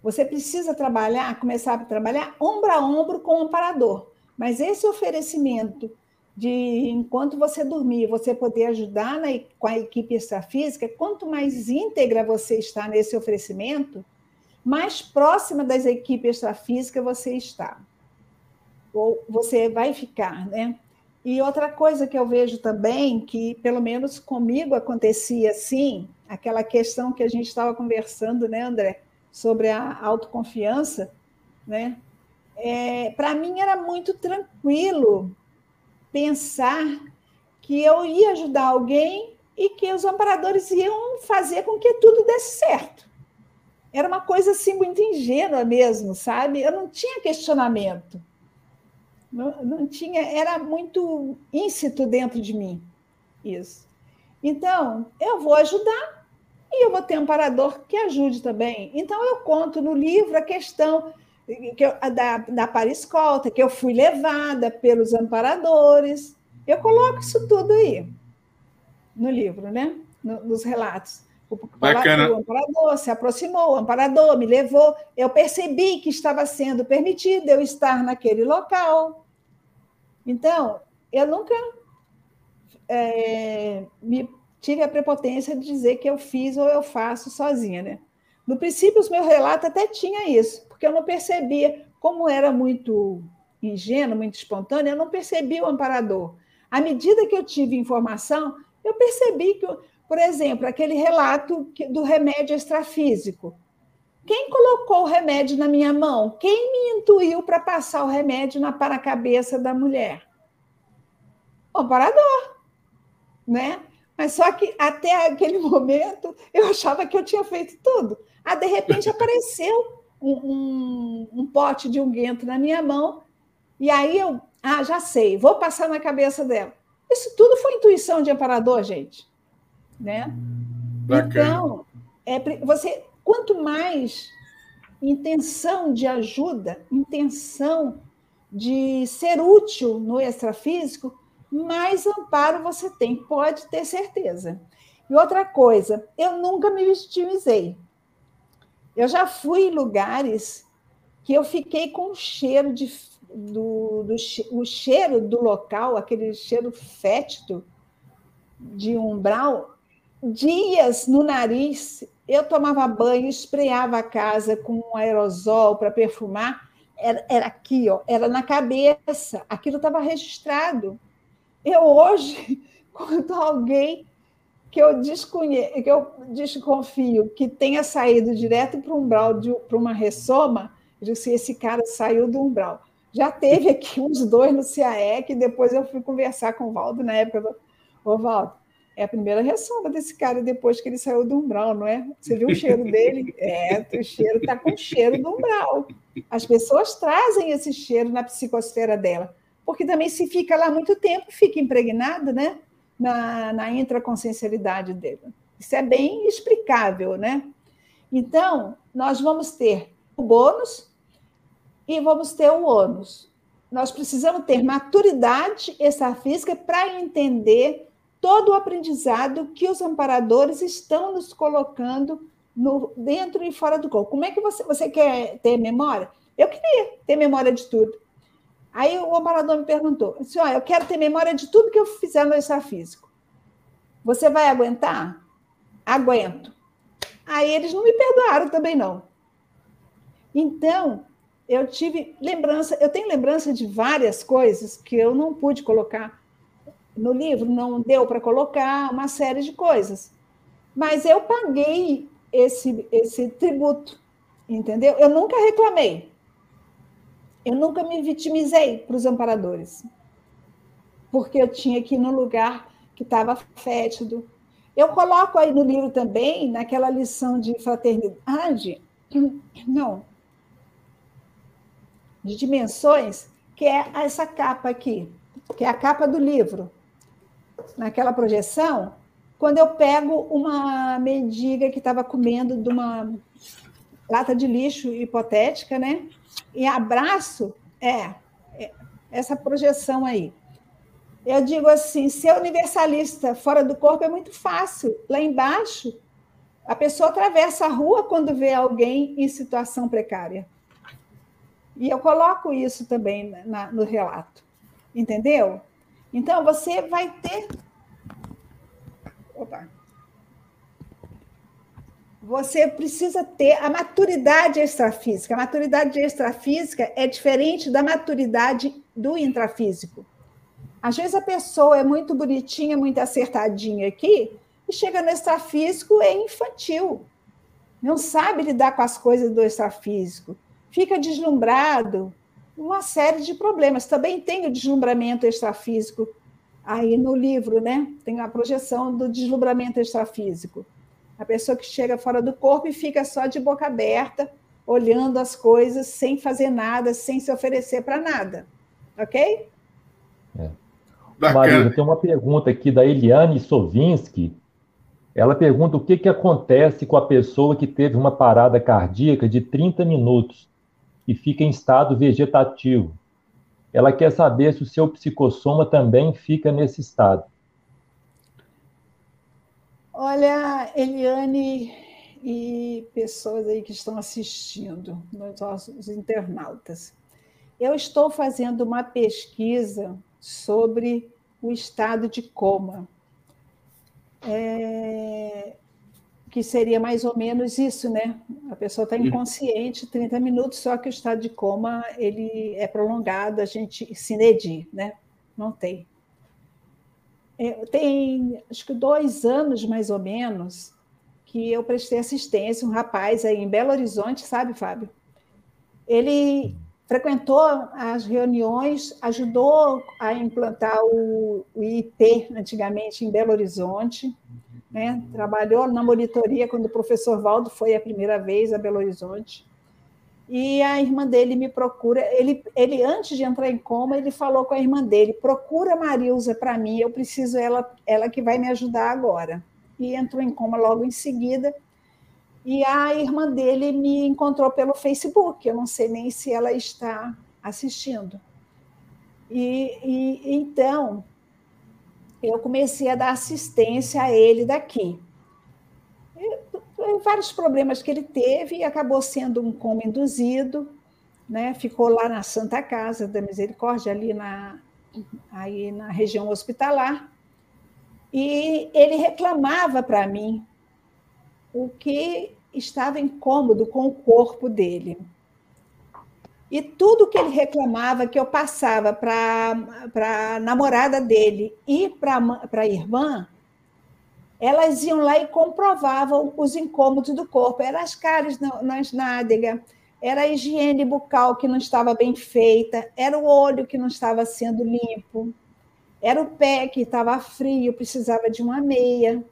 Você precisa trabalhar, começar a trabalhar ombro a ombro com o amparador. Mas esse oferecimento de, enquanto você dormir, você poder ajudar na, com a equipe extrafísica, quanto mais íntegra você está nesse oferecimento, mais próxima das equipes extrafísicas você está. Ou você vai ficar, né? E outra coisa que eu vejo também, que pelo menos comigo acontecia assim, aquela questão que a gente estava conversando, né, André, sobre a autoconfiança, né? É, Para mim era muito tranquilo pensar que eu ia ajudar alguém e que os amparadores iam fazer com que tudo desse certo. Era uma coisa assim muito ingênua mesmo, sabe? Eu não tinha questionamento. Não, não tinha, era muito íncito dentro de mim isso. Então, eu vou ajudar e eu vou ter um amparador que ajude também. Então, eu conto no livro a questão que eu, da, da pariscolta, que eu fui levada pelos amparadores. Eu coloco isso tudo aí no livro, né? nos relatos. O, Bacana. o amparador se aproximou, o amparador me levou. Eu percebi que estava sendo permitido eu estar naquele local. Então, eu nunca é, me tive a prepotência de dizer que eu fiz ou eu faço sozinha. Né? No princípio, os meus relatos até tinha isso, porque eu não percebia, como era muito ingênuo, muito espontâneo, eu não percebia o amparador. À medida que eu tive informação, eu percebi que por exemplo, aquele relato do remédio extrafísico. Quem colocou o remédio na minha mão? Quem me intuiu para passar o remédio na para a cabeça da mulher? O amparador, né? Mas só que até aquele momento eu achava que eu tinha feito tudo. Ah, de repente apareceu um, um, um pote de unguento na minha mão e aí eu, ah, já sei, vou passar na cabeça dela. Isso tudo foi intuição de amparador, gente né? Bacana. Então, é, você, quanto mais intenção de ajuda, intenção de ser útil no extrafísico, mais amparo você tem, pode ter certeza. E outra coisa, eu nunca me vitimizei. Eu já fui em lugares que eu fiquei com o cheiro de, do, do o cheiro do local, aquele cheiro fétido de umbral, dias no nariz. Eu tomava banho, espreava a casa com um aerosol para perfumar. Era, era aqui, ó, era na cabeça. Aquilo estava registrado. Eu hoje, quando alguém que eu desconheço, que eu desconfio que tenha saído direto para o umbral para uma ressoma, eu digo assim, esse cara saiu do umbral. Já teve aqui uns dois no CAE, que depois eu fui conversar com o Valdo na época. Ô, Valdo, é a primeira ressoma desse cara depois que ele saiu do umbral, não é? Você viu o cheiro dele? É, o cheiro está com cheiro do umbral. As pessoas trazem esse cheiro na psicosfera dela, porque também se fica lá muito tempo, fica impregnado, né? Na, na intraconsciencialidade dele. Isso é bem explicável, né? Então, nós vamos ter o bônus e vamos ter o ônus. Nós precisamos ter maturidade extrafísica para entender todo o aprendizado que os amparadores estão nos colocando no, dentro e fora do corpo. Como é que você, você quer ter memória? Eu queria ter memória de tudo. Aí o amparador me perguntou: disse, eu quero ter memória de tudo que eu fizer no extrafísico. Você vai aguentar? Aguento. Aí eles não me perdoaram também, não. Então, eu tive lembrança, eu tenho lembrança de várias coisas que eu não pude colocar no livro, não deu para colocar uma série de coisas. Mas eu paguei esse, esse tributo, entendeu? Eu nunca reclamei. Eu nunca me vitimizei para os amparadores. Porque eu tinha que ir no lugar que estava fétido. Eu coloco aí no livro também, naquela lição de fraternidade, não, de dimensões, que é essa capa aqui, que é a capa do livro naquela projeção, quando eu pego uma mendiga que estava comendo de uma lata de lixo hipotética, né? E abraço, é, é essa projeção aí. Eu digo assim, ser universalista fora do corpo é muito fácil. Lá embaixo, a pessoa atravessa a rua quando vê alguém em situação precária. E eu coloco isso também na, no relato. Entendeu? Então, você vai ter. Opa! Você precisa ter a maturidade extrafísica. A maturidade extrafísica é diferente da maturidade do intrafísico. Às vezes a pessoa é muito bonitinha, muito acertadinha aqui, e chega no extrafísico é infantil. Não sabe lidar com as coisas do extrafísico. Fica deslumbrado, uma série de problemas. Também tem o deslumbramento extrafísico aí no livro, né? Tem a projeção do deslumbramento extrafísico. A pessoa que chega fora do corpo e fica só de boca aberta, olhando as coisas, sem fazer nada, sem se oferecer para nada. Ok? É. Marisa, tem uma pergunta aqui da Eliane Sovinski. Ela pergunta o que, que acontece com a pessoa que teve uma parada cardíaca de 30 minutos e fica em estado vegetativo. Ela quer saber se o seu psicossoma também fica nesse estado. Olha, Eliane e pessoas aí que estão assistindo, nossos internautas. Eu estou fazendo uma pesquisa sobre o estado de coma. É, que seria mais ou menos isso, né? A pessoa está inconsciente 30 minutos, só que o estado de coma ele é prolongado, a gente se inedir, né? Não tem. É, tem acho que dois anos mais ou menos que eu prestei assistência, um rapaz aí em Belo Horizonte, sabe, Fábio? Ele frequentou as reuniões, ajudou a implantar o, o IP antigamente em Belo Horizonte, né? trabalhou na monitoria quando o professor Valdo foi a primeira vez a Belo Horizonte. E a irmã dele me procura. Ele, ele antes de entrar em coma, ele falou com a irmã dele: procura Marilza para mim, eu preciso ela, ela que vai me ajudar agora. E entrou em coma logo em seguida. E a irmã dele me encontrou pelo Facebook. Eu não sei nem se ela está assistindo. E, e então eu comecei a dar assistência a ele daqui. E, vários problemas que ele teve e acabou sendo um coma induzido, né? Ficou lá na Santa Casa da Misericórdia ali na aí na região hospitalar. E ele reclamava para mim o que estava incômodo com o corpo dele. E tudo que ele reclamava que eu passava para a namorada dele e para a irmã, elas iam lá e comprovavam os incômodos do corpo. Eram as caras nas nádegas, era a higiene bucal que não estava bem feita, era o olho que não estava sendo limpo, era o pé que estava frio, precisava de uma meia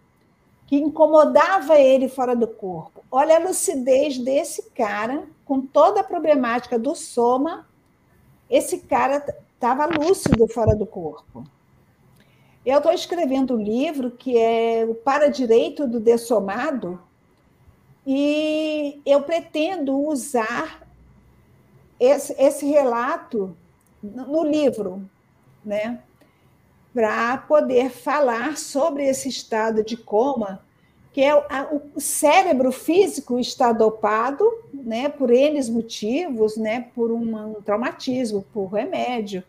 que incomodava ele fora do corpo. Olha a lucidez desse cara, com toda a problemática do soma, esse cara estava lúcido fora do corpo. Eu estou escrevendo um livro que é o Para Direito do Dessomado, e eu pretendo usar esse, esse relato no livro, né? Para poder falar sobre esse estado de coma, que é o cérebro físico está dopado, né, por N motivos, né, por um traumatismo, por remédio,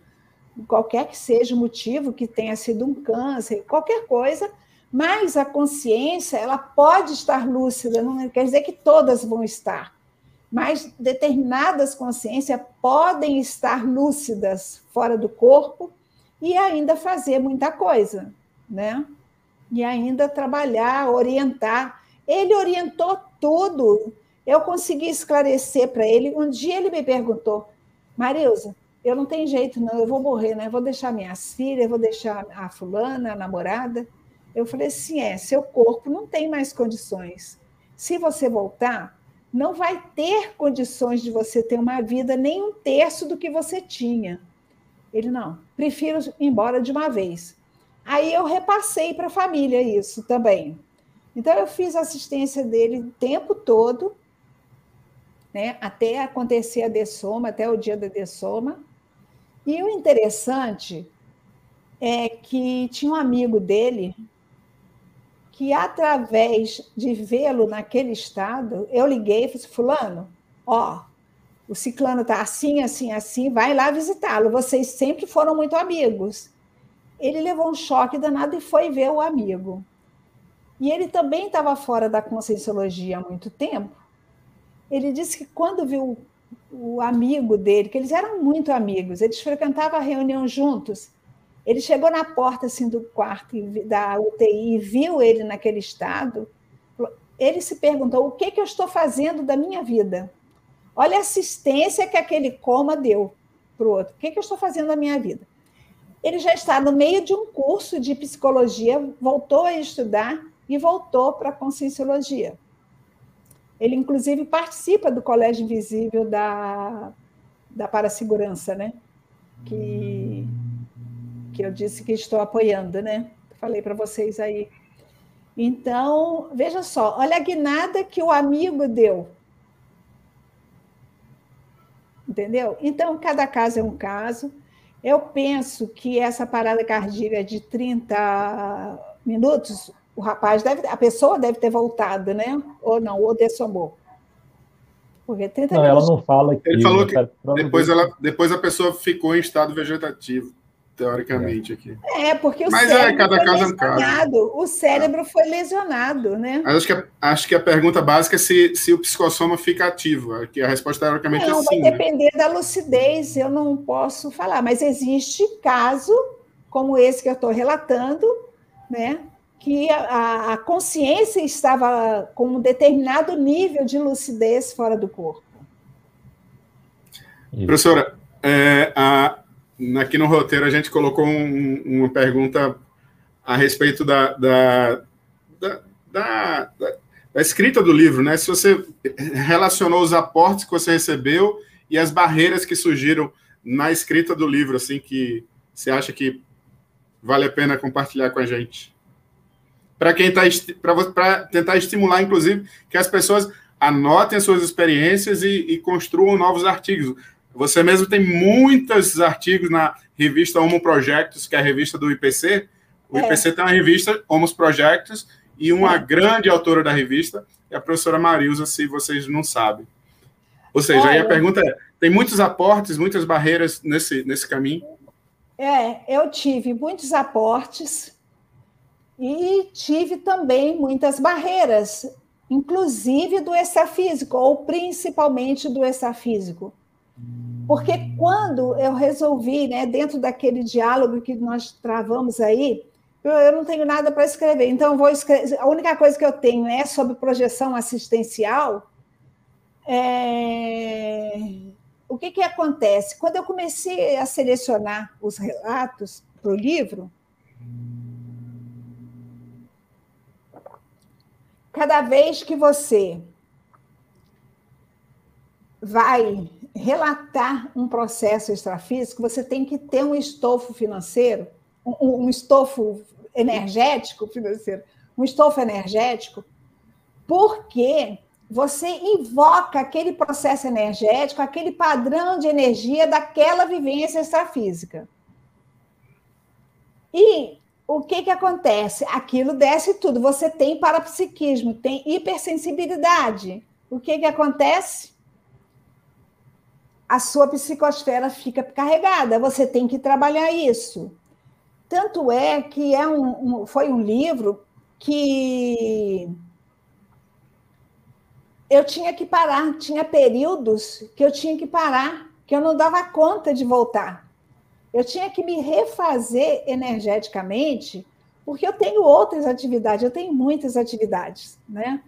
qualquer que seja o motivo, que tenha sido um câncer, qualquer coisa, mas a consciência ela pode estar lúcida, não quer dizer que todas vão estar, mas determinadas consciências podem estar lúcidas fora do corpo e ainda fazer muita coisa, né? E ainda trabalhar, orientar. Ele orientou tudo. Eu consegui esclarecer para ele. Um dia ele me perguntou, Marilza, eu não tenho jeito, não, eu vou morrer, né? Eu vou deixar minhas filhas, vou deixar a fulana, a namorada. Eu falei assim: é, seu corpo não tem mais condições. Se você voltar, não vai ter condições de você ter uma vida nem um terço do que você tinha. Ele, não, prefiro ir embora de uma vez. Aí eu repassei para a família isso também. Então eu fiz assistência dele o tempo todo, né, até acontecer a dessoma, até o dia da dessoma. E o interessante é que tinha um amigo dele que, através de vê-lo naquele estado, eu liguei e falei: assim, Fulano, ó, o ciclano está assim, assim, assim, vai lá visitá-lo. Vocês sempre foram muito amigos. Ele levou um choque danado e foi ver o amigo. E ele também estava fora da conscienciologia há muito tempo. Ele disse que quando viu o amigo dele, que eles eram muito amigos, eles frequentavam a reunião juntos, Ele chegou na porta assim do quarto da UTI e viu ele naquele estado. Ele se perguntou: o que, que eu estou fazendo da minha vida? Olha a assistência que aquele coma deu para o outro. O que, que eu estou fazendo da minha vida? Ele já está no meio de um curso de psicologia, voltou a estudar e voltou para a conscienciologia. Ele, inclusive, participa do Colégio Invisível da, da Parasegurança, né? Que, que eu disse que estou apoiando, né? Falei para vocês aí. Então, veja só, olha a guinada que o amigo deu. Entendeu? Então, cada caso é um caso. Eu penso que essa parada cardíaca de 30 minutos, o rapaz deve, a pessoa deve ter voltado, né? Ou não, ou dessomou. Porque 30 não, minutos... ela não fala que. Ele falou que depois, ela, depois a pessoa ficou em estado vegetativo, teoricamente, aqui. É, porque o Mas cérebro é, cada caso é um caso. O cérebro foi lesionado, né? Mas acho que, a, acho que a pergunta básica é se, se o psicossoma fica ativo. Que a resposta teoricamente não, é sim. Vai né? depender da lucidez, eu não posso falar. Mas existe caso, como esse que eu estou relatando, né? que a, a, consciência estava com um determinado nível de lucidez fora do corpo. Professora, é, a, aqui no roteiro a gente colocou um, uma pergunta a respeito da, da, da, da, da escrita do livro, né? Se você relacionou os aportes que você recebeu e as barreiras que surgiram na escrita do livro, assim, que você acha que vale a pena compartilhar com a gente para quem está para tentar estimular, inclusive, que as pessoas anotem as suas experiências e, e, construam novos artigos. Você mesmo tem muitos artigos na revista Homo Projectus, que é a revista do IPC. O é. IPC tem uma revista, Homos Projectus, e uma é. grande autora da revista é a professora Marilza, se vocês não sabem. Ou seja, aí a pergunta é: tem muitos aportes, muitas barreiras nesse, nesse caminho? É, eu tive muitos aportes, e tive também muitas barreiras, inclusive do extrafísico, ou principalmente do extrafísico. Porque quando eu resolvi, né, dentro daquele diálogo que nós travamos aí, eu, eu não tenho nada para escrever, então vou escrever. A única coisa que eu tenho é sobre projeção assistencial. É... O que, que acontece? Quando eu comecei a selecionar os relatos para o livro, cada vez que você vai relatar um processo extrafísico, você tem que ter um estofo financeiro, um, um estofo energético financeiro, um estofo energético, porque você invoca aquele processo energético, aquele padrão de energia daquela vivência extrafísica. E o que, que acontece? Aquilo desce tudo. Você tem parapsiquismo, tem hipersensibilidade. O que, que acontece? A sua psicosfera fica carregada. Você tem que trabalhar isso. Tanto é que é um, um, foi um livro que eu tinha que parar. Tinha períodos que eu tinha que parar, que eu não dava conta de voltar eu tinha que me refazer energeticamente, porque eu tenho outras atividades, eu tenho muitas atividades, né?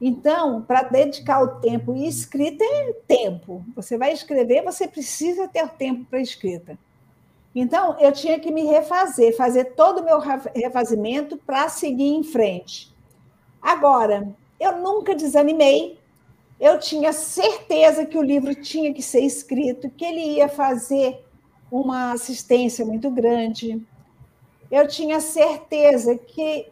Então, para dedicar o tempo, e escrita é tempo. Você vai escrever, você precisa ter tempo para escrita. Então, eu tinha que me refazer, fazer todo o meu refazimento para seguir em frente. Agora, eu nunca desanimei, eu tinha certeza que o livro tinha que ser escrito, que ele ia fazer uma assistência muito grande. Eu tinha certeza que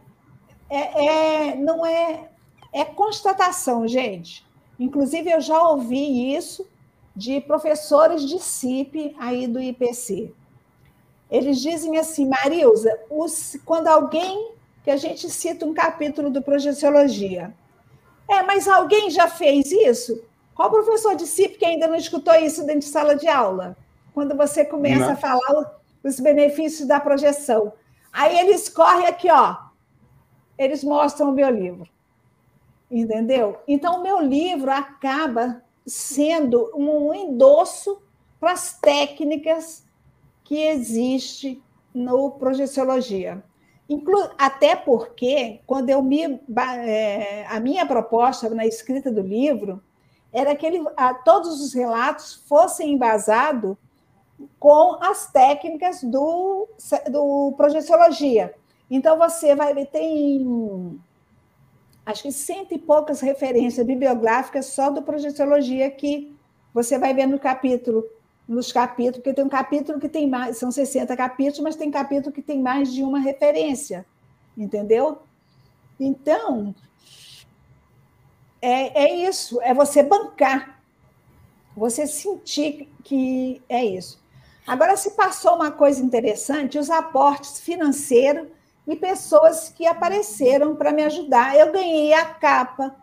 é, é, não é, é constatação, gente. Inclusive, eu já ouvi isso de professores de CIP aí do IPC. Eles dizem assim, Marilza, os, quando alguém, que a gente cita um capítulo do Projeciologia, é, mas alguém já fez isso? Qual professor de CIP que ainda não escutou isso dentro de sala de aula? quando você começa Não. a falar os benefícios da projeção. Aí eles correm aqui, ó. Eles mostram o meu livro. Entendeu? Então, o meu livro acaba sendo um endosso para as técnicas que existem no projeciologia. Inclu até porque, quando eu me. É, a minha proposta na escrita do livro era que ele, a, todos os relatos fossem embasados com as técnicas do, do projeciologia. Então, você vai tem acho que cento e poucas referências bibliográficas só do projeciologia que você vai ver no capítulo, nos capítulos, porque tem um capítulo que tem mais, são 60 capítulos, mas tem capítulo que tem mais de uma referência, entendeu? Então, é, é isso, é você bancar, você sentir que é isso. Agora, se passou uma coisa interessante, os aportes financeiros e pessoas que apareceram para me ajudar. Eu ganhei a capa,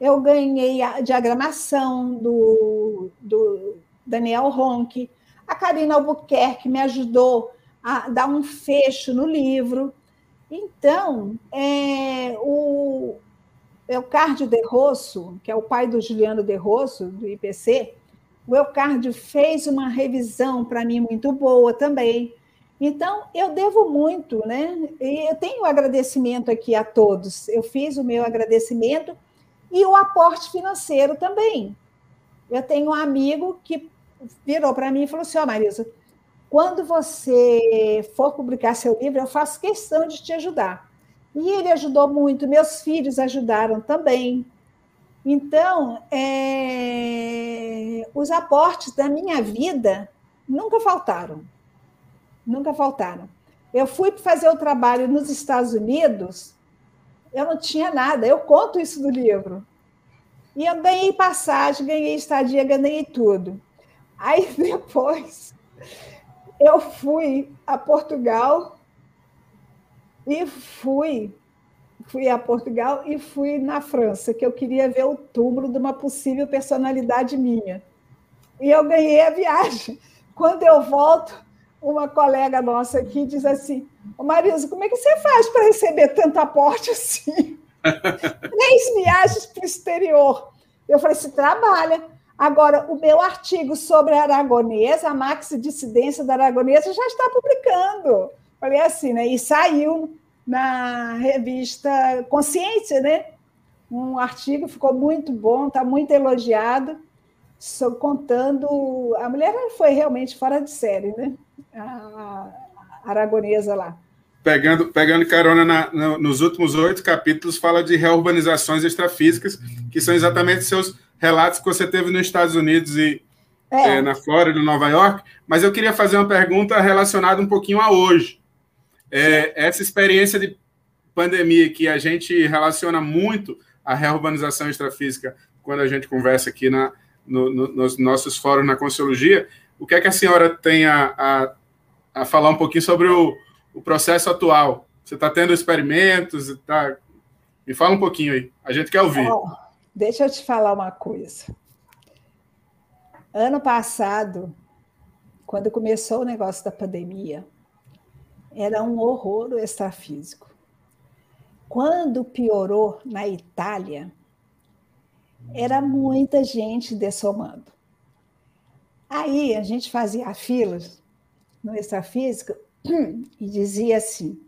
eu ganhei a diagramação do, do Daniel Ronck, a Karina Albuquerque me ajudou a dar um fecho no livro. Então, é, o Eucárdio de Rosso, que é o pai do Juliano de Rosso, do IPC, o Eucárdio fez uma revisão para mim muito boa também. Então, eu devo muito, né? E eu tenho um agradecimento aqui a todos. Eu fiz o meu agradecimento e o aporte financeiro também. Eu tenho um amigo que virou para mim e falou assim: Ó, oh, Marisa, quando você for publicar seu livro, eu faço questão de te ajudar. E ele ajudou muito, meus filhos ajudaram também. Então, é... os aportes da minha vida nunca faltaram. Nunca faltaram. Eu fui fazer o trabalho nos Estados Unidos, eu não tinha nada, eu conto isso no livro. E eu ganhei passagem, ganhei estadia, ganhei tudo. Aí depois eu fui a Portugal e fui fui a Portugal e fui na França, que eu queria ver o túmulo de uma possível personalidade minha. E eu ganhei a viagem. Quando eu volto, uma colega nossa aqui diz assim: Ô Marisa, como é que você faz para receber tanto aporte assim? Três viagens para o exterior. Eu falei: se trabalha. Agora, o meu artigo sobre a aragonesa, a maxi-dissidência da aragonesa, já está publicando. Falei assim, né? E saiu na revista Consciência, né? Um artigo ficou muito bom, está muito elogiado, contando. A mulher foi realmente fora de série, né? A aragonesa lá. Pegando, pegando carona na, no, nos últimos oito capítulos, fala de reurbanizações extrafísicas, que são exatamente seus relatos que você teve nos Estados Unidos e é. É, na Flórida, em Nova York. Mas eu queria fazer uma pergunta relacionada um pouquinho a hoje. É, essa experiência de pandemia que a gente relaciona muito à reurbanização extrafísica quando a gente conversa aqui na, no, no, nos nossos fóruns na Consciologia, o que é que a senhora tem a, a, a falar um pouquinho sobre o, o processo atual? Você está tendo experimentos? Tá... Me fala um pouquinho aí, a gente quer ouvir. Oh, deixa eu te falar uma coisa. Ano passado, quando começou o negócio da pandemia, era um horror o extrafísico. Quando piorou na Itália, era muita gente dessomando. Aí a gente fazia filas no extrafísico e dizia assim: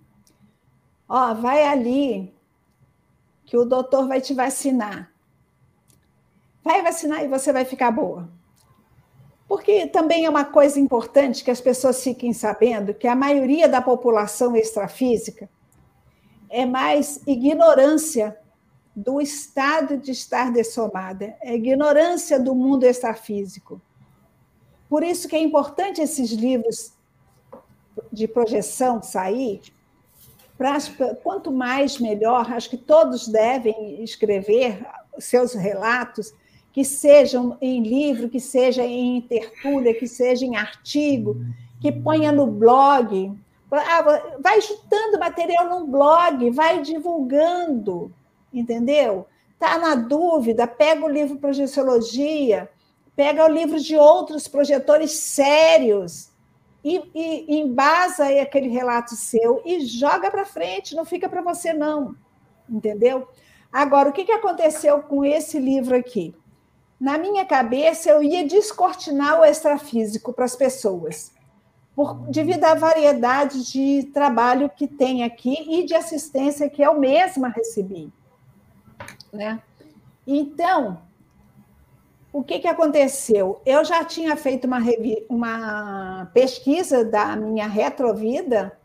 Ó, oh, vai ali que o doutor vai te vacinar. Vai vacinar e você vai ficar boa. Porque também é uma coisa importante que as pessoas fiquem sabendo que a maioria da população extrafísica é mais ignorância do estado de estar dessomada, é ignorância do mundo extrafísico. Por isso que é importante esses livros de projeção sair, pra, quanto mais melhor, acho que todos devem escrever seus relatos, que sejam em livro, que seja em tertúlia, que seja em artigo, que ponha no blog. Ah, vai juntando material no blog, vai divulgando, entendeu? Está na dúvida, pega o livro Projeciologia, pega o livro de outros projetores sérios e, e, embasa aquele relato seu e joga para frente, não fica para você, não, entendeu? Agora, o que, que aconteceu com esse livro aqui? Na minha cabeça, eu ia descortinar o extrafísico para as pessoas. por, devido à variedade de trabalho que tem aqui e de assistência que eu mesma recebi. Né? Então, o que, que aconteceu? Eu já tinha feito uma, uma pesquisa da minha retrovida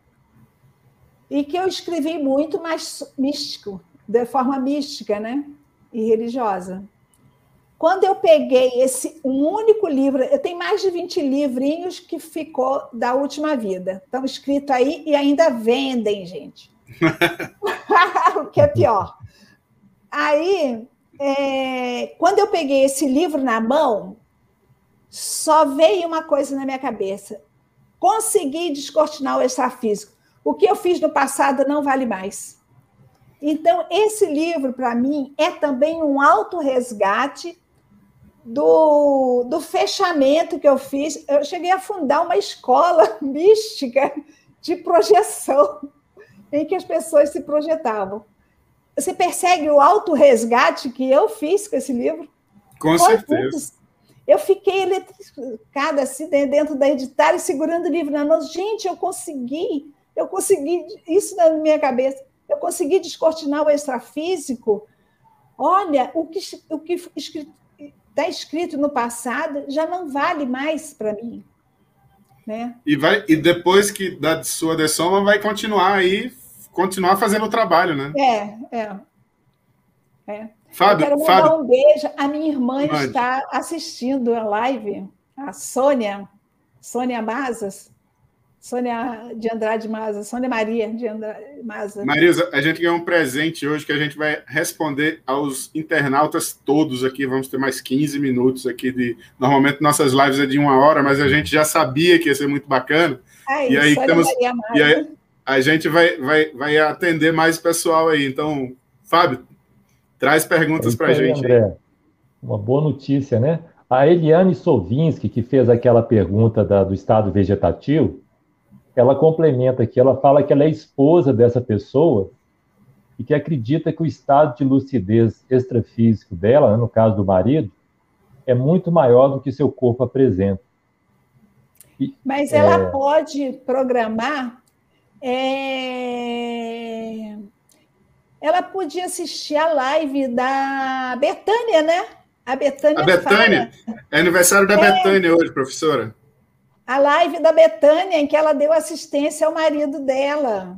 e que eu escrevi muito mais místico, de forma mística né? e religiosa. Quando eu peguei esse um único livro, eu tenho mais de 20 livrinhos que ficou da última vida. Estão escritos aí e ainda vendem, gente. o que é pior. Aí, é, quando eu peguei esse livro na mão, só veio uma coisa na minha cabeça. Consegui descortinar o extrafísico. O que eu fiz no passado não vale mais. Então, esse livro, para mim, é também um autorresgate do, do fechamento que eu fiz, eu cheguei a fundar uma escola mística de projeção, em que as pessoas se projetavam. Você persegue o auto-resgate que eu fiz com esse livro? Com Foi certeza. Eu fiquei eletrificada assim, dentro da editária, segurando o livro na mão. Gente, eu consegui, eu consegui isso na minha cabeça. Eu consegui descortinar o extrafísico. Olha, o que, o que está escrito no passado já não vale mais para mim. Né? E, vai, e depois que da sua dessoma, vai continuar aí, continuar fazendo o trabalho, né? É, é. é. Fábio, Eu quero mandar Fábio, um beijo. A minha irmã mande. está assistindo a live, a Sônia, Sônia Mazas. Sônia de Andrade Maza, Sônia Maria de Andrade Maza. Marisa, a gente ganhou um presente hoje que a gente vai responder aos internautas todos aqui. Vamos ter mais 15 minutos aqui de. Normalmente nossas lives é de uma hora, mas a gente já sabia que ia ser muito bacana. Aí, e aí Sônia temos. E aí, a gente vai, vai, vai atender mais pessoal aí. Então, Fábio, traz perguntas para a gente. André. Uma boa notícia, né? A Eliane Sovinski, que fez aquela pergunta da, do estado vegetativo, ela complementa aqui, ela fala que ela é esposa dessa pessoa e que acredita que o estado de lucidez extrafísico dela, né, no caso do marido, é muito maior do que seu corpo apresenta. E, Mas ela é... pode programar. É... Ela podia assistir a live da Betânia, né? A Betânia. A Betânia. É aniversário da é... Betânia hoje, professora a live da Betânia, em que ela deu assistência ao marido dela.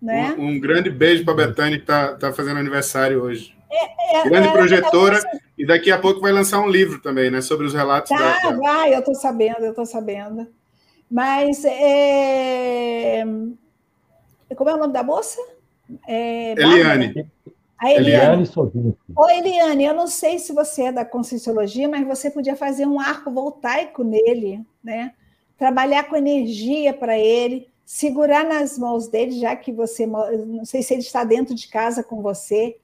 Né? Um, um grande beijo para a Betânia, que está tá fazendo aniversário hoje. É, é, grande projetora, ela... e daqui a pouco vai lançar um livro também, né? Sobre os relatos tá, da. vai, eu estou sabendo, eu estou sabendo. Mas é... como é o nome da moça? É... Eliane. A Eliane. Eliane Oi, Eliane, eu não sei se você é da Conscienciologia, mas você podia fazer um arco voltaico nele, né? trabalhar com energia para ele, segurar nas mãos dele, já que você, não sei se ele está dentro de casa com você,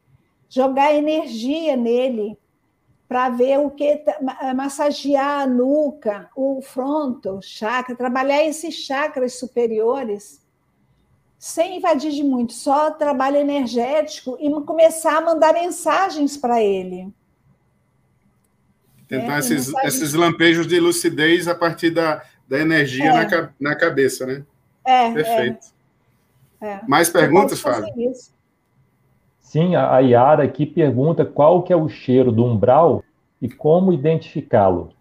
jogar energia nele para ver o que tá, massagear a nuca, o fronto, chakra, trabalhar esses chakras superiores sem invadir de muito, só trabalho energético e começar a mandar mensagens para ele. Tentar é, esses, esses lampejos de lucidez a partir da, da energia é. na, na cabeça, né? É. Perfeito. É. é. Mais perguntas, Fábio? Sim, a Yara aqui pergunta qual que é o cheiro do umbral e como identificá-lo.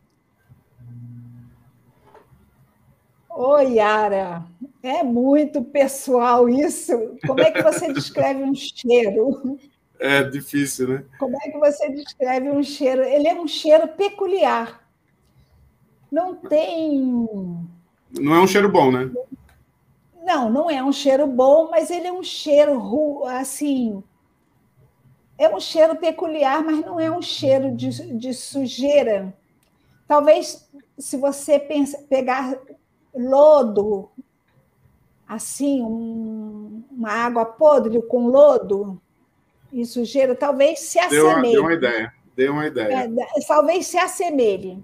Oi, Yara, é muito pessoal isso. Como é que você descreve um cheiro? É difícil, né? Como é que você descreve um cheiro? Ele é um cheiro peculiar. Não tem. Não é um cheiro bom, né? Não, não é um cheiro bom, mas ele é um cheiro assim. É um cheiro peculiar, mas não é um cheiro de, de sujeira. Talvez, se você pensa, pegar lodo, assim, um, uma água podre com lodo e sujeira, talvez se assemelhe. Deu uma, deu uma ideia. Deu uma ideia. É, talvez se assemelhe.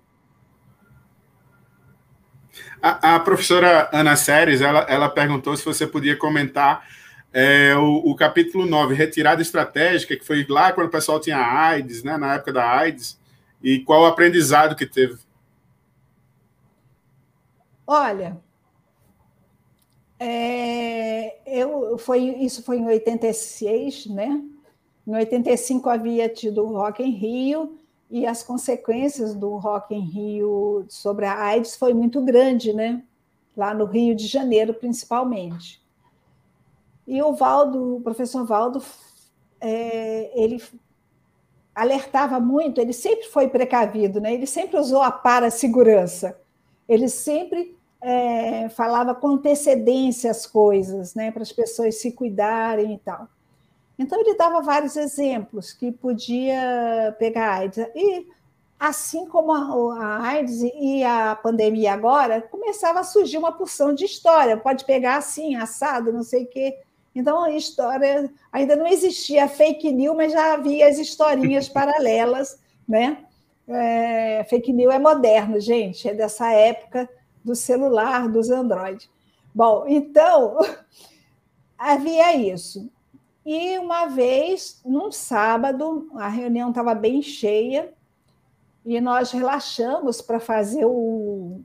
A, a, professora Ana Séries, ela, ela perguntou se você podia comentar é, o, o, capítulo 9, retirada estratégica, que foi lá quando o pessoal tinha AIDS, né, na época da AIDS, e qual o aprendizado que teve? Olha, É, eu, foi, isso foi em 86, né? Em 85 havia tido o Rock em Rio, e as consequências do Rock em Rio sobre a AIDS foi muito grande, né? Lá no Rio de Janeiro, principalmente. E o Valdo, o professor Valdo, é, ele alertava muito, ele sempre foi precavido, né? ele sempre usou a para-segurança, ele sempre é, falava com antecedência as coisas, né? para as pessoas se cuidarem e tal. Então, ele dava vários exemplos que podia pegar AIDS. E, assim como a, AIDS e a pandemia agora, começava a surgir uma porção de história. Pode pegar assim, assado, não sei o quê. Então, a história ainda não existia fake news, mas já havia as historinhas paralelas, né? É, fake news é moderno, gente, é dessa época do celular, dos Android. Bom, então havia isso. E uma vez, num sábado, a reunião estava bem cheia e nós relaxamos para fazer o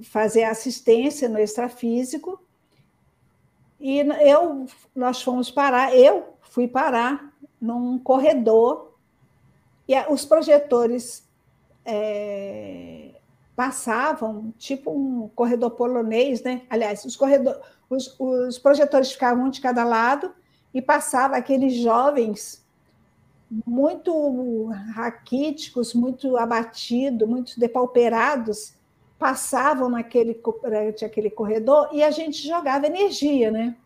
fazer assistência no extrafísico. E eu, nós fomos parar, eu fui parar num corredor e os projetores é, passavam, tipo um corredor polonês, né? Aliás, os, corredor, os, os projetores ficavam um de cada lado e passava aqueles jovens muito raquíticos, muito abatidos, muito depauperados, passavam naquele aquele corredor e a gente jogava energia, né?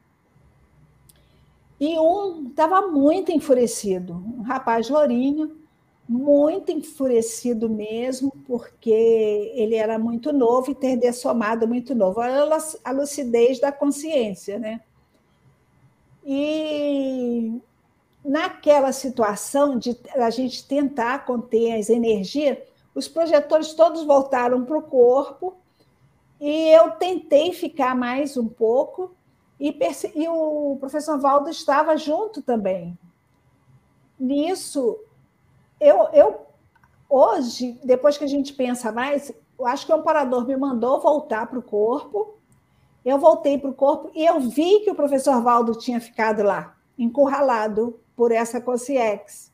E um estava muito enfurecido, um rapaz lourinho, muito enfurecido mesmo, porque ele era muito novo e ter dessomado muito novo. Olha a lucidez da consciência, né? E naquela situação de a gente tentar conter as energias, os projetores todos voltaram para o corpo e eu tentei ficar mais um pouco e, e o professor Valdo estava junto também. Nisso, eu, eu hoje, depois que a gente pensa mais, eu acho que o amparador me mandou voltar para o corpo eu voltei para o corpo e eu vi que o professor Valdo tinha ficado lá, encurralado por essa consciex.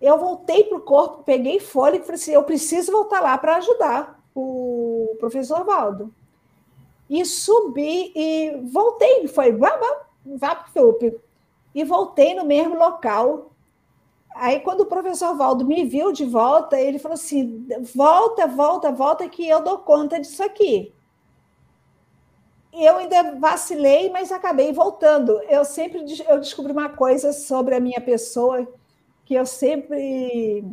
Eu voltei para o corpo, peguei fôlego e falei assim: eu preciso voltar lá para ajudar o professor Valdo. E subi e voltei, foi vá, vá, vá para o. E voltei no mesmo local. Aí, quando o professor Valdo me viu de volta, ele falou assim: volta, volta, volta, que eu dou conta disso aqui eu ainda vacilei, mas acabei voltando. Eu sempre eu descobri uma coisa sobre a minha pessoa que eu sempre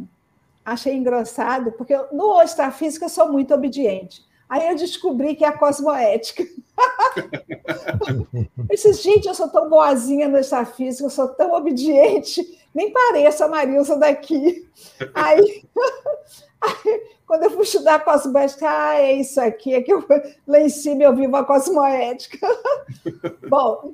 achei engraçado, porque eu, no extrafísico eu sou muito obediente. Aí eu descobri que é a cosmoética. eu disse, gente, eu sou tão boazinha no extrafísico, eu sou tão obediente, nem pareço a Marilsa daqui. Aí, aí quando eu fui estudar cosmoética, ah, é isso aqui, é que eu, lá em cima eu vivo a cosmoética. Bom,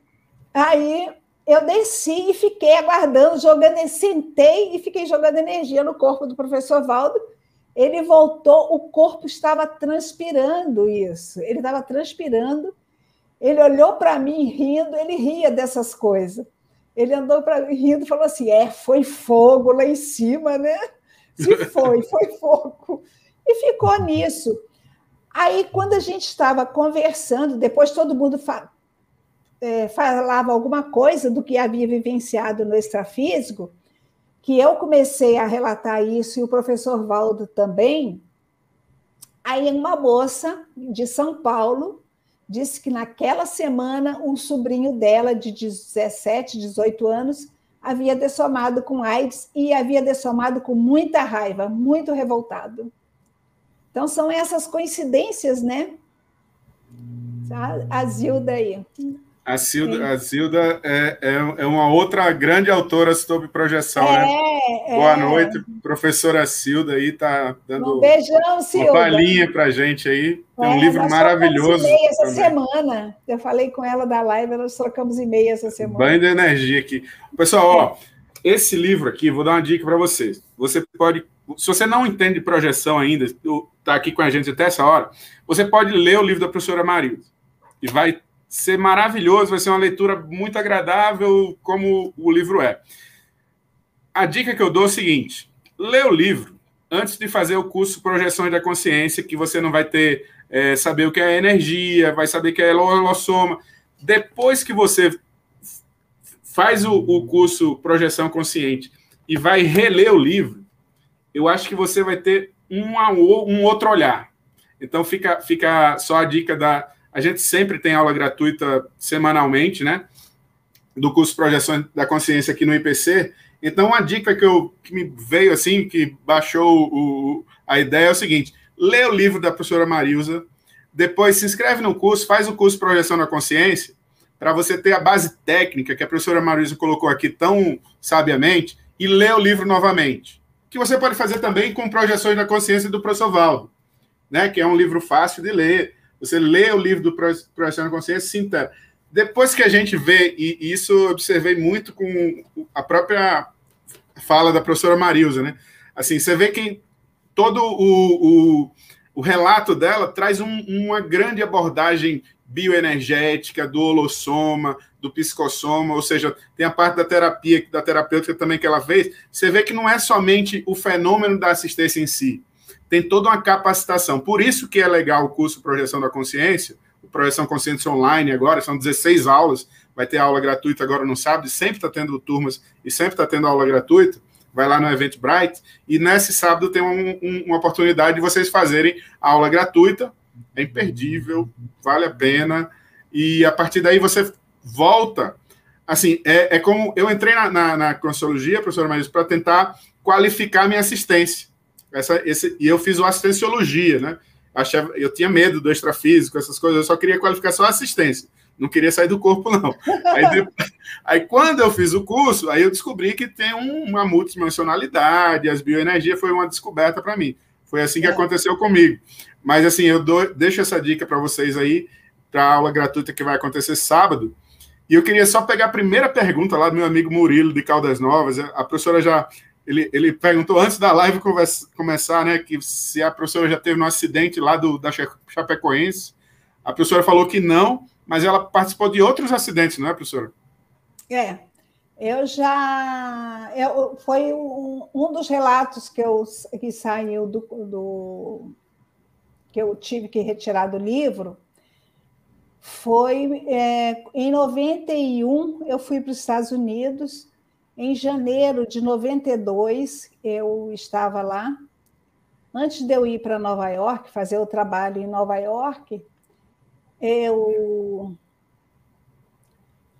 aí eu desci e fiquei aguardando, jogando, sentei e fiquei jogando energia no corpo do professor Valdo. Ele voltou, o corpo estava transpirando isso, ele estava transpirando. Ele olhou para mim rindo, ele ria dessas coisas. Ele andou para rindo e falou assim: é, foi fogo lá em cima, né? Se foi, foi fogo. E ficou nisso. Aí, quando a gente estava conversando, depois todo mundo fa é, falava alguma coisa do que havia vivenciado no extrafísico, que eu comecei a relatar isso e o professor Valdo também. Aí, uma moça de São Paulo disse que naquela semana um sobrinho dela, de 17, 18 anos, havia dessomado com AIDS e havia dessomado com muita raiva, muito revoltado. Então, são essas coincidências, né? A, Zilda aí. A Zilda, a Zilda é, é, é, uma outra grande autora sobre projeção, né? é, né? Boa noite, professora Silda aí, tá dando um beijão, Silda. uma palhinha para gente aí. Tem um é, livro maravilhoso. essa também. semana. Eu falei com ela da live, nós trocamos e-mail essa semana. Banho de energia aqui. Pessoal, ó, esse livro aqui, vou dar uma dica para vocês. Você pode se você não entende projeção ainda, está aqui com a gente até essa hora, você pode ler o livro da professora Marilda e vai ser maravilhoso, vai ser uma leitura muito agradável, como o livro é. A dica que eu dou é o seguinte: lê o livro antes de fazer o curso Projeções da Consciência, que você não vai ter é, saber o que é energia, vai saber o que é holossoma. Depois que você faz o, o curso Projeção Consciente e vai reler o livro, eu acho que você vai ter um, um outro olhar. Então fica, fica só a dica da. A gente sempre tem aula gratuita semanalmente, né? Do curso Projeção da Consciência aqui no IPC. Então, uma dica que, eu, que me veio assim, que baixou o, a ideia é o seguinte: lê o livro da professora Marilza, depois se inscreve no curso, faz o curso Projeção da Consciência, para você ter a base técnica que a professora Marilza colocou aqui tão sabiamente, e lê o livro novamente. Que você pode fazer também com Projeções da Consciência do professor Valdo, né? que é um livro fácil de ler. Você lê o livro do Projeção Consciência, sinta. Depois que a gente vê, e isso eu observei muito com a própria fala da professora Marilza, né? Assim, você vê que todo o, o, o relato dela traz um, uma grande abordagem bioenergética, do holossoma, do psicossoma, ou seja, tem a parte da terapia, da terapêutica também que ela fez. Você vê que não é somente o fenômeno da assistência em si, tem toda uma capacitação. Por isso que é legal o curso Projeção da Consciência, o Projeção Consciência Online agora, são 16 aulas, vai ter aula gratuita agora no sábado, sempre está tendo turmas e sempre está tendo aula gratuita. Vai lá no Eventbrite e nesse sábado tem um, um, uma oportunidade de vocês fazerem aula gratuita. É imperdível, vale a pena. E a partir daí você volta. Assim, é, é como eu entrei na, na, na Consciologia, professora Marisa, para tentar qualificar minha assistência. Essa, esse, e eu fiz o assistenciologia, né? Achava, eu tinha medo do extrafísico, essas coisas, eu só queria qualificar só assistência não queria sair do corpo, não. Aí, depois, aí, quando eu fiz o curso, aí eu descobri que tem um, uma multidimensionalidade, as bioenergias foi uma descoberta para mim. Foi assim que é. aconteceu comigo. Mas assim, eu dou, deixo essa dica para vocês aí, para a aula gratuita que vai acontecer sábado. E eu queria só pegar a primeira pergunta lá do meu amigo Murilo, de Caldas Novas. A professora já. Ele, ele perguntou antes da live começar, né, que se a professora já teve um acidente lá do, da Chapecoense. A professora falou que não, mas ela participou de outros acidentes, não é, professora? É, eu já. Eu, foi um, um dos relatos que, eu, que saiu do, do. que eu tive que retirar do livro. Foi é, em 91, eu fui para os Estados Unidos. Em janeiro de 92, eu estava lá. Antes de eu ir para Nova York, fazer o trabalho em Nova York, eu.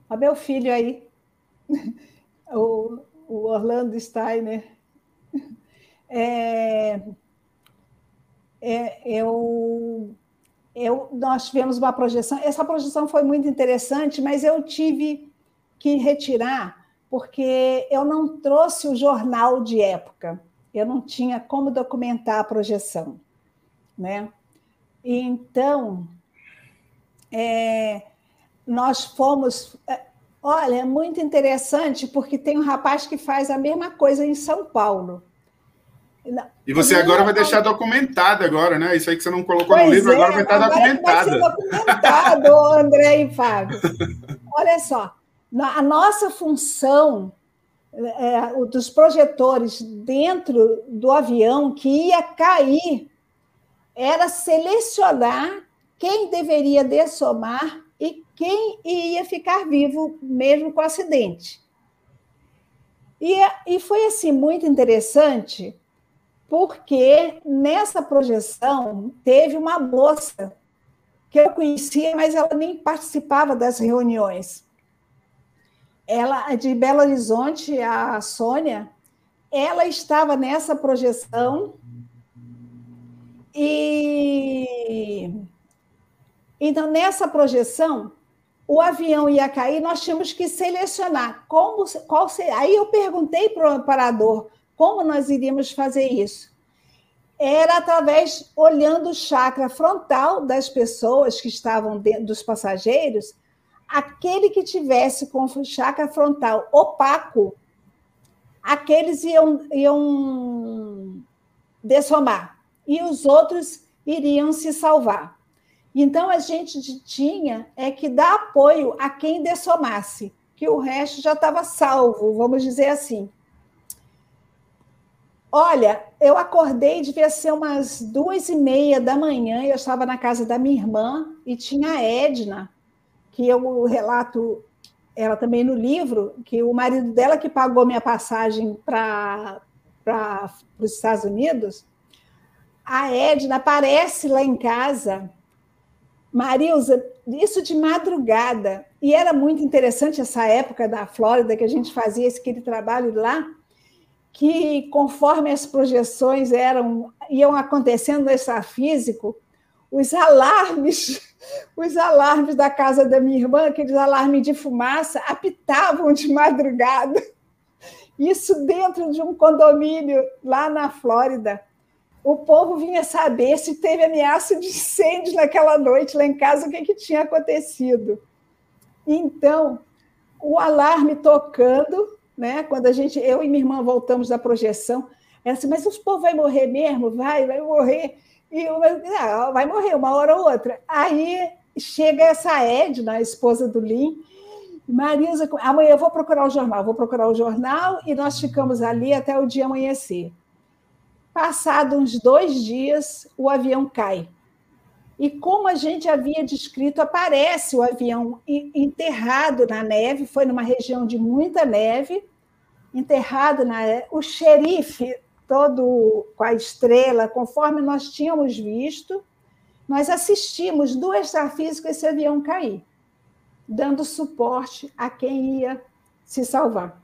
O meu filho aí, o, o Orlando Steiner, é, é, eu, eu, nós tivemos uma projeção. Essa projeção foi muito interessante, mas eu tive que retirar porque eu não trouxe o jornal de época. Eu não tinha como documentar a projeção, né? Então, é, nós fomos. É, olha, é muito interessante, porque tem um rapaz que faz a mesma coisa em São Paulo. E você agora vai deixar documentado agora, né? Isso aí que você não colocou pois no livro, é, agora vai estar documentado. Vai ser documentado, André e Fábio. Olha só, a nossa função é, dos projetores dentro do avião que ia cair era selecionar quem deveria dessomar e quem ia ficar vivo mesmo com o acidente. E, e foi assim muito interessante, porque nessa projeção teve uma moça que eu conhecia, mas ela nem participava das reuniões. Ela de Belo Horizonte, a Sônia, ela estava nessa projeção e então, nessa projeção, o avião ia cair, nós tínhamos que selecionar como, qual. Aí eu perguntei para o amparador como nós iríamos fazer isso. Era através, olhando o chakra frontal das pessoas que estavam dentro, dos passageiros, aquele que tivesse com chakra frontal opaco, aqueles iam, iam dessomar, e os outros iriam se salvar. Então, a gente tinha é que dar apoio a quem dessomasse, que o resto já estava salvo, vamos dizer assim. Olha, eu acordei, devia ser umas duas e meia da manhã, eu estava na casa da minha irmã e tinha a Edna, que eu relato ela também no livro, que o marido dela que pagou minha passagem para os Estados Unidos, a Edna aparece lá em casa, Marilza, isso de madrugada, e era muito interessante essa época da Flórida, que a gente fazia esse aquele trabalho lá, que conforme as projeções eram iam acontecendo no extrafísico, os alarmes, os alarmes da casa da minha irmã, aqueles alarmes de fumaça, apitavam de madrugada. Isso dentro de um condomínio lá na Flórida. O povo vinha saber se teve ameaça de incêndio naquela noite lá em casa, o que, que tinha acontecido. Então, o alarme tocando, né? Quando a gente, eu e minha irmã voltamos da projeção, ela assim, mas os povo vai morrer mesmo? Vai, vai morrer. E eu, ah, vai morrer uma hora ou outra. Aí chega essa Edna, a esposa do Lin, Marisa, amanhã eu vou procurar o jornal, vou procurar o jornal, e nós ficamos ali até o dia amanhecer. Passado uns dois dias, o avião cai. E como a gente havia descrito, aparece o avião enterrado na neve, foi numa região de muita neve, enterrado na o xerife todo com a estrela, conforme nós tínhamos visto, nós assistimos do extrafísico esse avião cair, dando suporte a quem ia se salvar.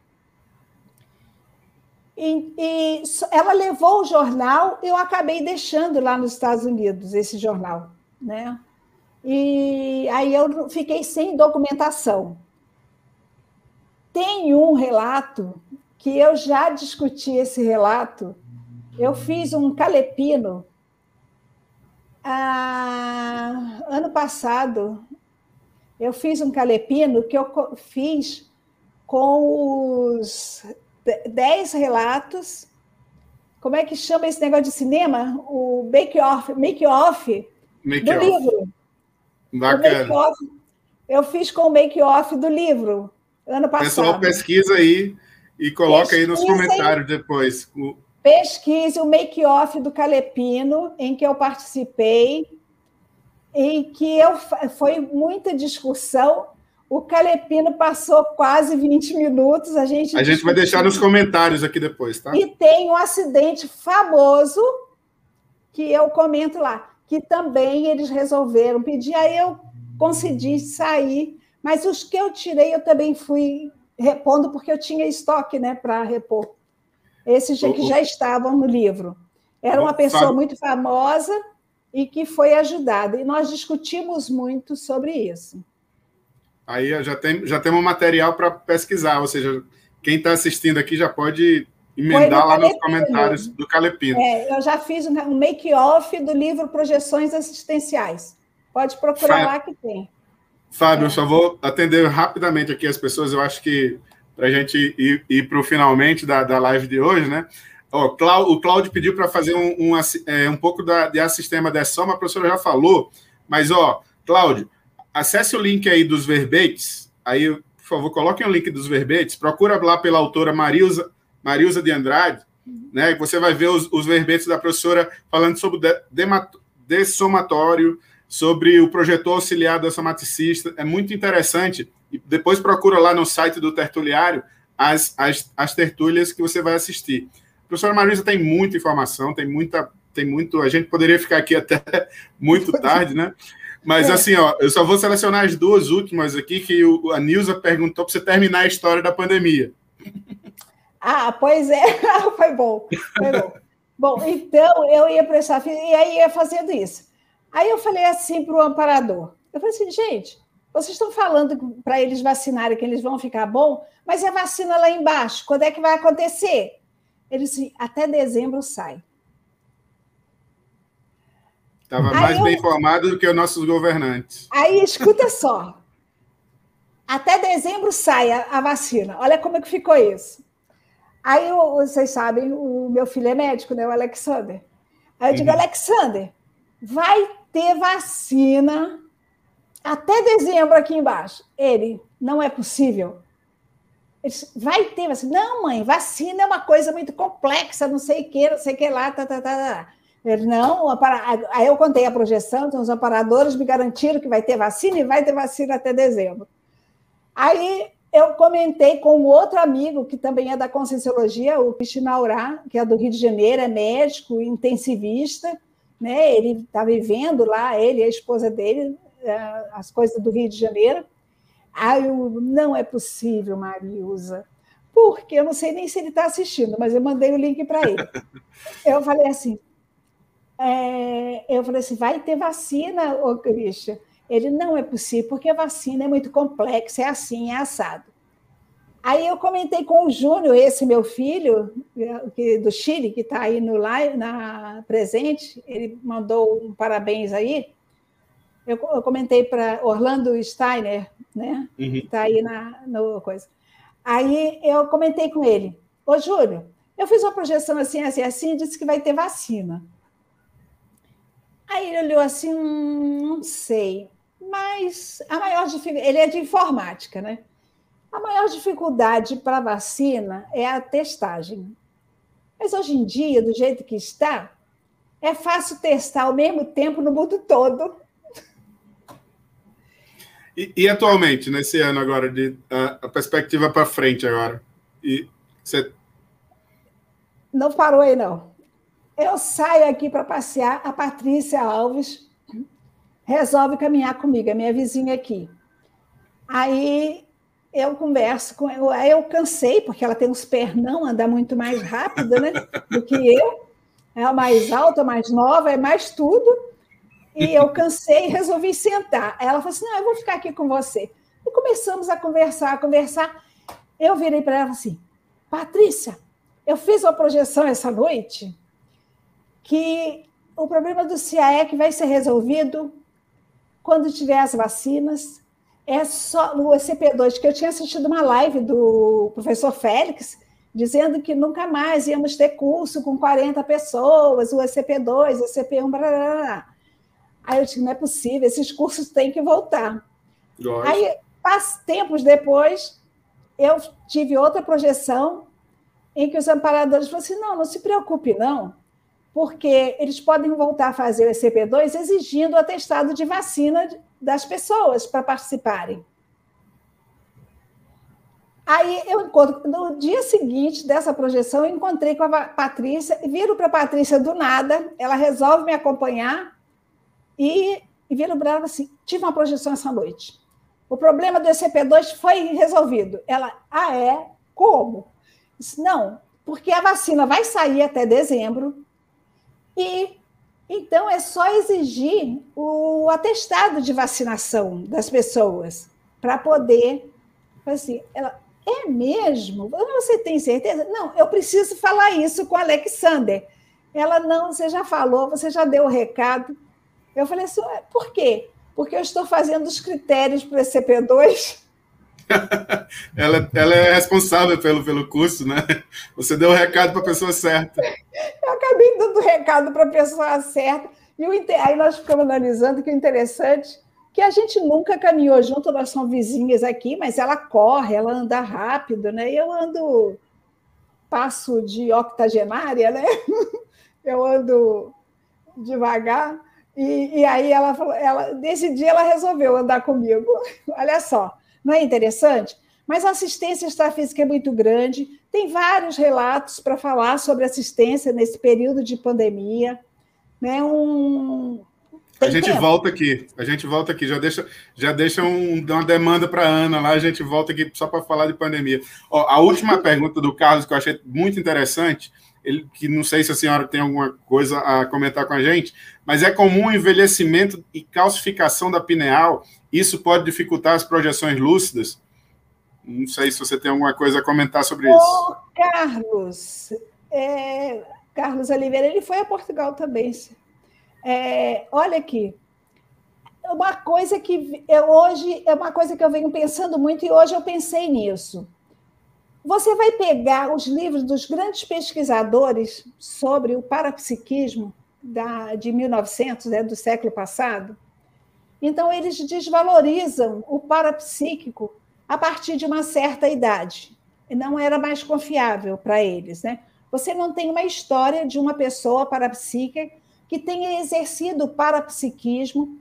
E, e, ela levou o jornal, eu acabei deixando lá nos Estados Unidos esse jornal, né? E aí eu fiquei sem documentação. Tem um relato que eu já discuti esse relato. Eu fiz um calepino ah, ano passado. Eu fiz um calepino que eu fiz com os dez relatos. Como é que chama esse negócio de cinema? O make-off make -off make do off. livro. Bacana. eu fiz com o make-off do livro, ano passado. Pessoal, pesquisa aí e coloca aí nos comentários depois. Pesquise o make-off do Calepino, em que eu participei, em que eu, foi muita discussão. O Calepino passou quase 20 minutos. A gente, a gente vai deixar nos comentários aqui depois, tá? E tem um acidente famoso que eu comento lá, que também eles resolveram pedir. Aí eu concedi sair, mas os que eu tirei eu também fui repondo porque eu tinha estoque né, para repor. Esses que já estavam no livro. Era uma pessoa muito famosa e que foi ajudada. E nós discutimos muito sobre isso. Aí já, tem, já temos material para pesquisar, ou seja, quem está assistindo aqui já pode emendar lá nos comentários do Calepino. É, eu já fiz um make-off do livro Projeções Assistenciais. Pode procurar Fa lá que tem. Fábio, só vou atender rapidamente aqui as pessoas. Eu acho que para a gente ir, ir para o finalmente da, da live de hoje, né? Ó, o Cláudio pediu para fazer um, um, é, um pouco da, de sistema de soma, a professora já falou, mas, ó, Cláudio, acesse o link aí dos verbetes, aí, por favor, coloquem o link dos verbetes, procura lá pela autora Marilza, Marilza de Andrade, né? Você vai ver os, os verbetes da professora falando sobre de, de, somatório, sobre o projetor auxiliar da somaticista. É muito interessante. E depois procura lá no site do Tertuliário as, as, as tertúlias que você vai assistir. A professora Marisa tem muita informação, tem muita, tem muito. A gente poderia ficar aqui até muito tarde, né? Mas é. assim, ó, eu só vou selecionar as duas últimas aqui que o, a Nilza perguntou para você terminar a história da pandemia. Ah, pois é, foi bom. Foi bom. bom, então eu ia prestar e aí ia fazendo isso. Aí eu falei assim para o amparador: eu falei assim, gente, vocês estão falando para eles vacinarem que eles vão ficar bom, mas a vacina lá embaixo? Quando é que vai acontecer? Ele disse: até dezembro sai. Estava mais eu... bem informado do que os nossos governantes. Aí, escuta só. Até dezembro sai a, a vacina. Olha como é que ficou isso. Aí, vocês sabem, o meu filho é médico, né? O Alexander. Aí eu digo, uhum. Alexander, vai ter vacina até dezembro aqui embaixo. Ele, não é possível. Ele disse, vai ter vacina. Não, mãe, vacina é uma coisa muito complexa, não sei o que, não sei o que lá, tá, tá, tá, tá. Ele, não, aí eu contei a projeção, então os aparadores me garantiram que vai ter vacina e vai ter vacina até dezembro. Aí eu comentei com um outro amigo, que também é da Conscienciologia, o Cristina que é do Rio de Janeiro, é médico, intensivista, né? ele está vivendo lá, ele e a esposa dele, é, as coisas do Rio de Janeiro. Aí eu, não é possível, Mariusa, porque eu não sei nem se ele está assistindo, mas eu mandei o link para ele. Eu falei assim, é, eu falei assim, vai ter vacina, ô Christian? Ele não é possível, porque a vacina é muito complexa, é assim, é assado. Aí eu comentei com o Júnior, esse meu filho, que, do Chile, que está aí no live, na presente, ele mandou um parabéns aí. Eu, eu comentei para Orlando Steiner, né? Uhum. Que está aí na no coisa. Aí eu comentei com ele, ô Júnior, eu fiz uma projeção assim, assim, assim, disse que vai ter vacina. Aí ele olhou assim, hum, não sei mas a maior dificuldade, ele é de informática, né? A maior dificuldade para a vacina é a testagem. Mas hoje em dia, do jeito que está, é fácil testar ao mesmo tempo no mundo todo. E, e atualmente, nesse ano agora, de, a, a perspectiva para frente agora? E você... Não parou aí, não. Eu saio aqui para passear, a Patrícia Alves resolve caminhar comigo, é minha vizinha aqui. Aí eu converso com ela, eu cansei, porque ela tem uns pernão, anda muito mais rápido né, do que eu. É mais alta, mais nova, é mais tudo. E eu cansei e resolvi sentar. Ela falou assim: não, eu vou ficar aqui com você. E começamos a conversar, a conversar. Eu virei para ela assim: Patrícia, eu fiz uma projeção essa noite que o problema do CIAEC vai ser resolvido quando tiver as vacinas, é só no ECP2, que eu tinha assistido uma live do professor Félix, dizendo que nunca mais íamos ter curso com 40 pessoas, o ECP2, o ECP1, blá, blá, blá. Aí eu disse, não é possível, esses cursos têm que voltar. Lógico. Aí, tempos depois, eu tive outra projeção em que os amparadores falaram assim, não, não se preocupe, não, porque eles podem voltar a fazer o ECP2 exigindo o atestado de vacina das pessoas para participarem. Aí eu encontro, no dia seguinte dessa projeção, eu encontrei com a Patrícia, viro para a Patrícia do nada, ela resolve me acompanhar e, e viro para ela assim: tive uma projeção essa noite. O problema do ECP2 foi resolvido. Ela, ah, é? Como? Disse, não, porque a vacina vai sair até dezembro, e então é só exigir o atestado de vacinação das pessoas para poder. Assim, ela, é mesmo? Você tem certeza? Não, eu preciso falar isso com a Alexander. Ela, não, você já falou, você já deu o recado. Eu falei assim, por quê? Porque eu estou fazendo os critérios para o CP2 ela, ela é responsável pelo, pelo curso, né? Você deu o recado para a pessoa certa. Eu acabei dando o recado para a pessoa certa. E o, aí nós ficamos analisando que o interessante que a gente nunca caminhou junto, nós somos vizinhas aqui, mas ela corre, ela anda rápido, né? Eu ando passo de octogenária, né? Eu ando devagar. E, e aí ela falou, ela, nesse dia ela resolveu andar comigo. Olha só, não é interessante? Mas a assistência extrafísica é muito grande, tem vários relatos para falar sobre assistência nesse período de pandemia. Né? Um, a gente tempo. volta aqui, a gente volta aqui, já deixa, já deixa um, uma demanda para a Ana lá, a gente volta aqui só para falar de pandemia. Ó, a última pergunta do Carlos, que eu achei muito interessante, ele, que não sei se a senhora tem alguma coisa a comentar com a gente, mas é comum o envelhecimento e calcificação da pineal isso pode dificultar as projeções lúcidas? Não sei se você tem alguma coisa a comentar sobre isso. Ô, Carlos, é, Carlos Oliveira, ele foi a Portugal também. É, olha aqui, uma coisa que eu, hoje é uma coisa que eu venho pensando muito e hoje eu pensei nisso. Você vai pegar os livros dos grandes pesquisadores sobre o parapsiquismo, da, de 1900, né, do século passado. Então, eles desvalorizam o parapsíquico a partir de uma certa idade. Não era mais confiável para eles. Né? Você não tem uma história de uma pessoa parapsíquica que tenha exercido parapsiquismo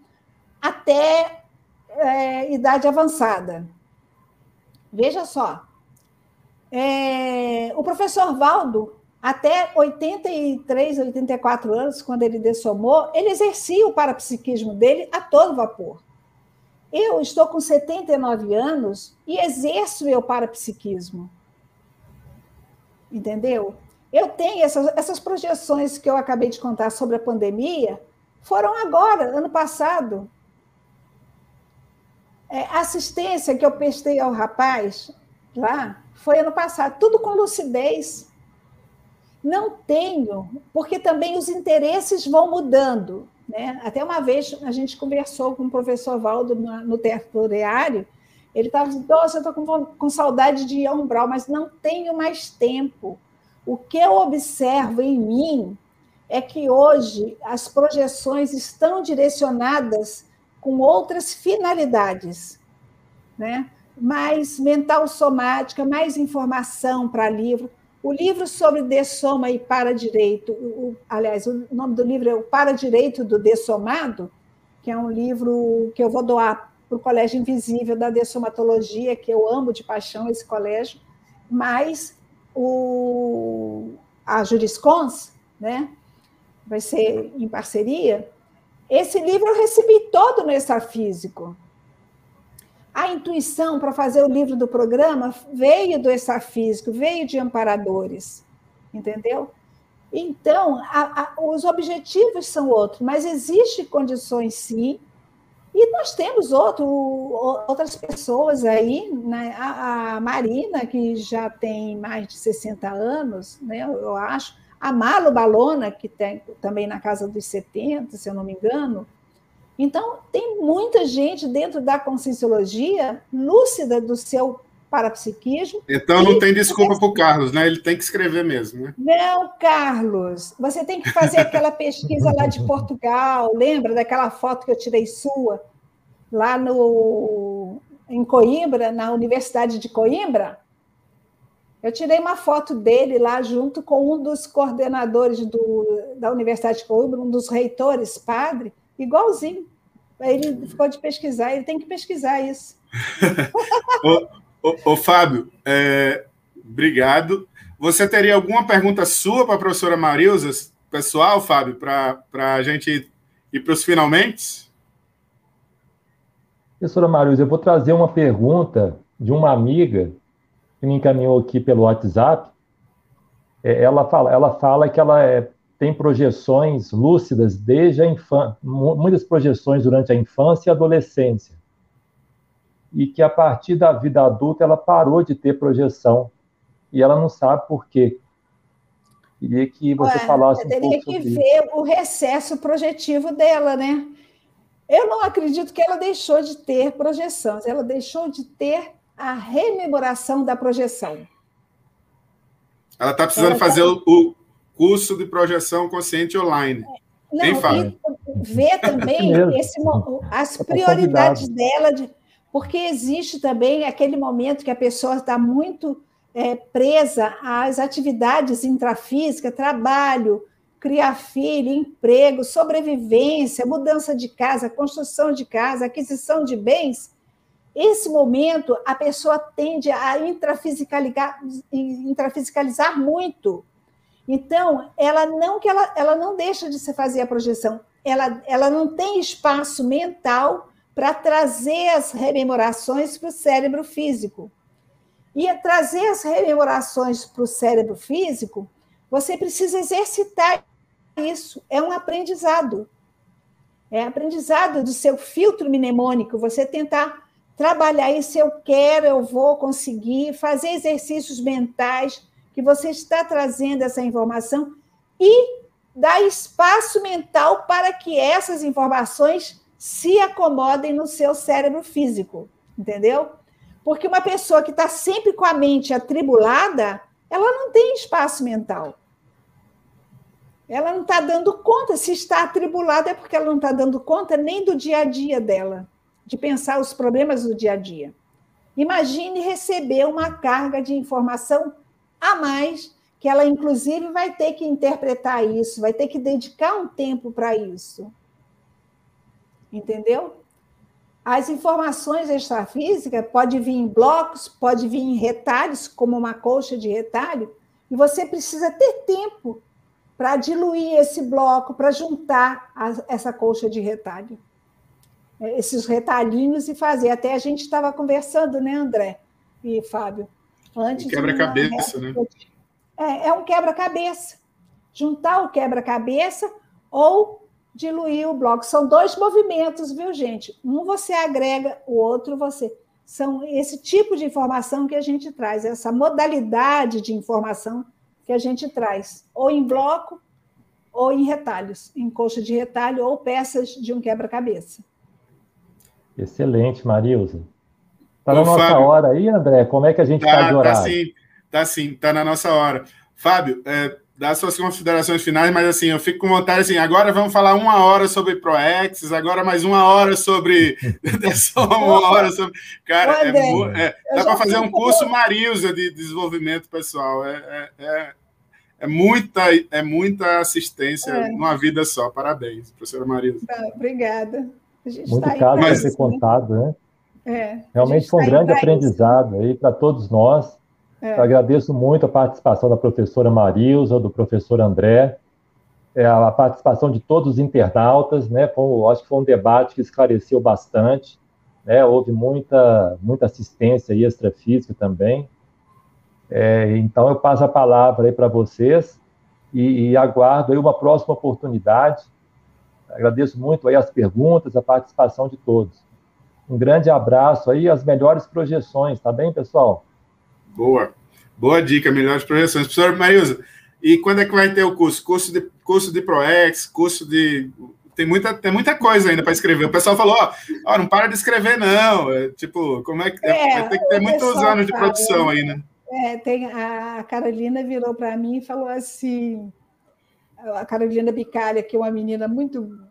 até é, idade avançada. Veja só, é, o professor Valdo, até 83, 84 anos, quando ele dessomou, ele exercia o parapsiquismo dele a todo vapor. Eu estou com 79 anos e exerço meu parapsiquismo. Entendeu? Eu tenho essas, essas projeções que eu acabei de contar sobre a pandemia, foram agora, ano passado. É, a assistência que eu prestei ao rapaz lá foi ano passado, tudo com lucidez. Não tenho, porque também os interesses vão mudando. Né? Até uma vez a gente conversou com o professor Valdo no territoriário, ele estava dizendo, nossa, eu estou com, com saudade de ao umbral, mas não tenho mais tempo. O que eu observo em mim é que hoje as projeções estão direcionadas com outras finalidades, né? mais mental somática, mais informação para livro. O livro sobre dessoma e para-direito, o, aliás, o nome do livro é O Para-Direito do Dessomado, que é um livro que eu vou doar para o Colégio Invisível da Dessomatologia, que eu amo de paixão esse colégio, mas o, a Juriscons, né, vai ser em parceria, esse livro eu recebi todo no extrafísico. A intuição para fazer o livro do programa veio do extrafísico, veio de amparadores, entendeu? Então, a, a, os objetivos são outros, mas existem condições, sim, e nós temos outro, outras pessoas aí, né? a, a, Marina, que já tem mais de 60 anos, né? eu acho, a Malo Balona, que tem também na casa dos 70, se eu não me engano, então, tem muita gente dentro da conscienciologia lúcida do seu parapsiquismo. Então não tem desculpa para o Carlos, né? Ele tem que escrever mesmo, né? Não, Carlos, você tem que fazer aquela pesquisa lá de Portugal. Lembra daquela foto que eu tirei sua lá no em Coimbra, na Universidade de Coimbra? Eu tirei uma foto dele lá junto com um dos coordenadores do, da Universidade de Coimbra, um dos reitores, padre igualzinho. Ele ficou de pesquisar, ele tem que pesquisar isso. ô, ô, ô, Fábio, é, obrigado. Você teria alguma pergunta sua para a professora Marilza, pessoal, Fábio, para a gente ir para os finalmente? Professora Marilza, eu vou trazer uma pergunta de uma amiga que me encaminhou aqui pelo WhatsApp. É, ela fala, ela fala que ela é tem projeções lúcidas desde a infância, muitas projeções durante a infância e adolescência. E que a partir da vida adulta ela parou de ter projeção. E ela não sabe por quê. Queria que você Ué, falasse um pouco sobre isso. Teria que ver o recesso projetivo dela, né? Eu não acredito que ela deixou de ter projeções, ela deixou de ter a rememoração da projeção. Ela está precisando ela fazer tá... o, curso de projeção consciente online. Não, e ver também esse, as prioridades dela, de, porque existe também aquele momento que a pessoa está muito é, presa às atividades intrafísicas, trabalho, criar filho, emprego, sobrevivência, mudança de casa, construção de casa, aquisição de bens. Esse momento, a pessoa tende a intrafisicalizar, intrafisicalizar muito então, ela não que ela, ela não deixa de se fazer a projeção, ela, ela não tem espaço mental para trazer as rememorações para o cérebro físico. E trazer as rememorações para o cérebro físico, você precisa exercitar isso, é um aprendizado. É aprendizado do seu filtro mnemônico, você tentar trabalhar isso, eu quero, eu vou conseguir, fazer exercícios mentais, que você está trazendo essa informação e dá espaço mental para que essas informações se acomodem no seu cérebro físico, entendeu? Porque uma pessoa que está sempre com a mente atribulada, ela não tem espaço mental. Ela não está dando conta. Se está atribulada, é porque ela não está dando conta nem do dia a dia dela, de pensar os problemas do dia a dia. Imagine receber uma carga de informação a mais, que ela, inclusive, vai ter que interpretar isso, vai ter que dedicar um tempo para isso. Entendeu? As informações extrafísicas pode vir em blocos, pode vir em retalhos, como uma colcha de retalho, e você precisa ter tempo para diluir esse bloco, para juntar a, essa colcha de retalho. É, esses retalhinhos e fazer. Até a gente estava conversando, né, André e Fábio? Antes. Quebra-cabeça, né? É, é um quebra-cabeça. Juntar o quebra-cabeça ou diluir o bloco. São dois movimentos, viu, gente? Um você agrega, o outro você. São esse tipo de informação que a gente traz, essa modalidade de informação que a gente traz, ou em bloco, ou em retalhos, em coxa de retalho, ou peças de um quebra-cabeça. Excelente, Marilza. Está na nossa Fábio, hora aí, André? Como é que a gente está tá de tá horário? Está sim, está sim, está na nossa hora. Fábio, é, dá suas considerações finais, mas assim, eu fico com vontade assim, agora vamos falar uma hora sobre ProEx, agora mais uma hora sobre só uma hora sobre. Cara, é, é, dá para fazer um curso Marilza de desenvolvimento pessoal. É, é, é, é muita, é muita assistência é. numa vida só. Parabéns, professora Marilza. Tá, obrigada. Muito tá caro para ser contado, né? É, Realmente foi um tá grande aprendizado aí para todos nós. É. agradeço muito a participação da professora Marilza, do professor André, é, a participação de todos os internautas, né? Foi, acho que foi um debate que esclareceu bastante, né? Houve muita, muita assistência extrafísica também. É, então, eu passo a palavra aí para vocês e, e, aguardo aí uma próxima oportunidade. Agradeço muito aí as perguntas, a participação de todos. Um grande abraço aí, as melhores projeções, tá bem, pessoal? Boa. Boa dica, melhores projeções. Professor Marilza, e quando é que vai ter o curso? Curso de, curso de ProEx, curso de. Tem muita, tem muita coisa ainda para escrever. O pessoal falou: ó, ó, não para de escrever, não. É, tipo, como é que. É, vai ter que ter muitos anos de produção aí, né? É, tem, a Carolina virou para mim e falou assim: a Carolina Bicalha, que é uma menina muito,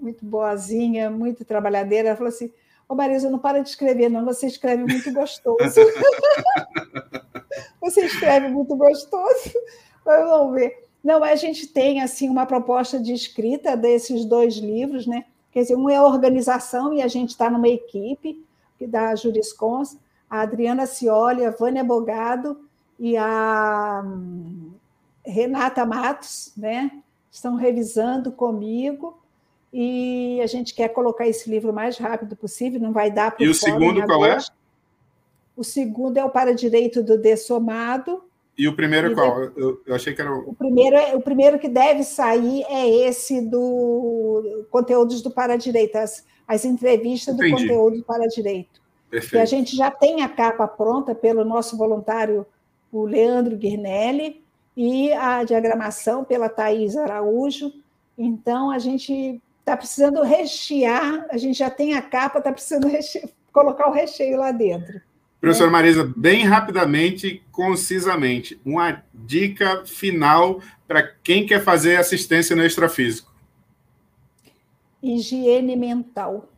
muito boazinha, muito trabalhadeira, ela falou assim: Ô, Marisa, não para de escrever, não. Você escreve muito gostoso. Você escreve muito gostoso. Mas vamos ver. Não, a gente tem assim uma proposta de escrita desses dois livros, né? Quer dizer, um é a organização e a gente está numa equipe da Juriscons, a Adriana Cioli, a Vânia Bogado e a hum, Renata Matos, né? Estão revisando comigo e a gente quer colocar esse livro o mais rápido possível, não vai dar para E o segundo qual é? O segundo é o Para Direito do Dessomado. E o primeiro e qual? Eu, eu, achei que era o... O primeiro, é, o primeiro que deve sair é esse do Conteúdos do Para Direito, as, as entrevistas Entendi. do Conteúdo do Para Direito. Perfeito. a gente já tem a capa pronta pelo nosso voluntário, o Leandro Guirnelli, e a diagramação pela Thais Araújo. Então, a gente está precisando rechear, a gente já tem a capa, está precisando rechear, colocar o recheio lá dentro. Professora né? Marisa, bem rapidamente, concisamente, uma dica final para quem quer fazer assistência no extrafísico. Higiene mental.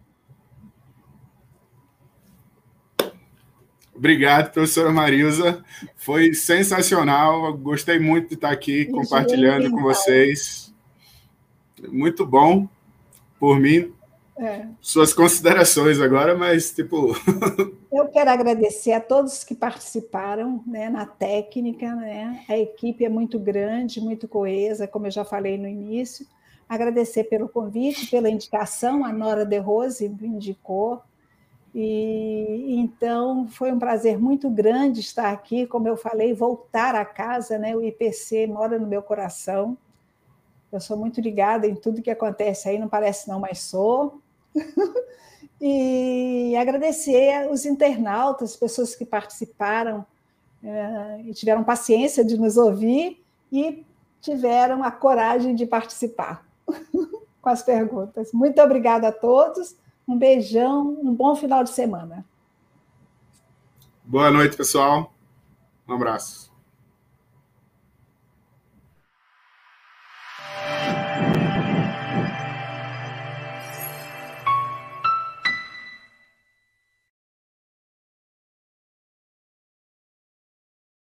Obrigado, professora Marisa. Foi sensacional. Gostei muito de estar aqui Higiene compartilhando mental. com vocês. Muito bom por mim. É. Suas considerações agora, mas tipo. Eu quero agradecer a todos que participaram né, na técnica. Né? A equipe é muito grande, muito coesa, como eu já falei no início. Agradecer pelo convite, pela indicação, a Nora De Rose me indicou. E então foi um prazer muito grande estar aqui, como eu falei, voltar a casa, né? O IPC mora no meu coração. Eu sou muito ligada em tudo que acontece aí, não parece não, mas sou. e agradecer os internautas, as pessoas que participaram é, e tiveram paciência de nos ouvir e tiveram a coragem de participar com as perguntas. Muito obrigada a todos, um beijão, um bom final de semana. Boa noite, pessoal. Um abraço.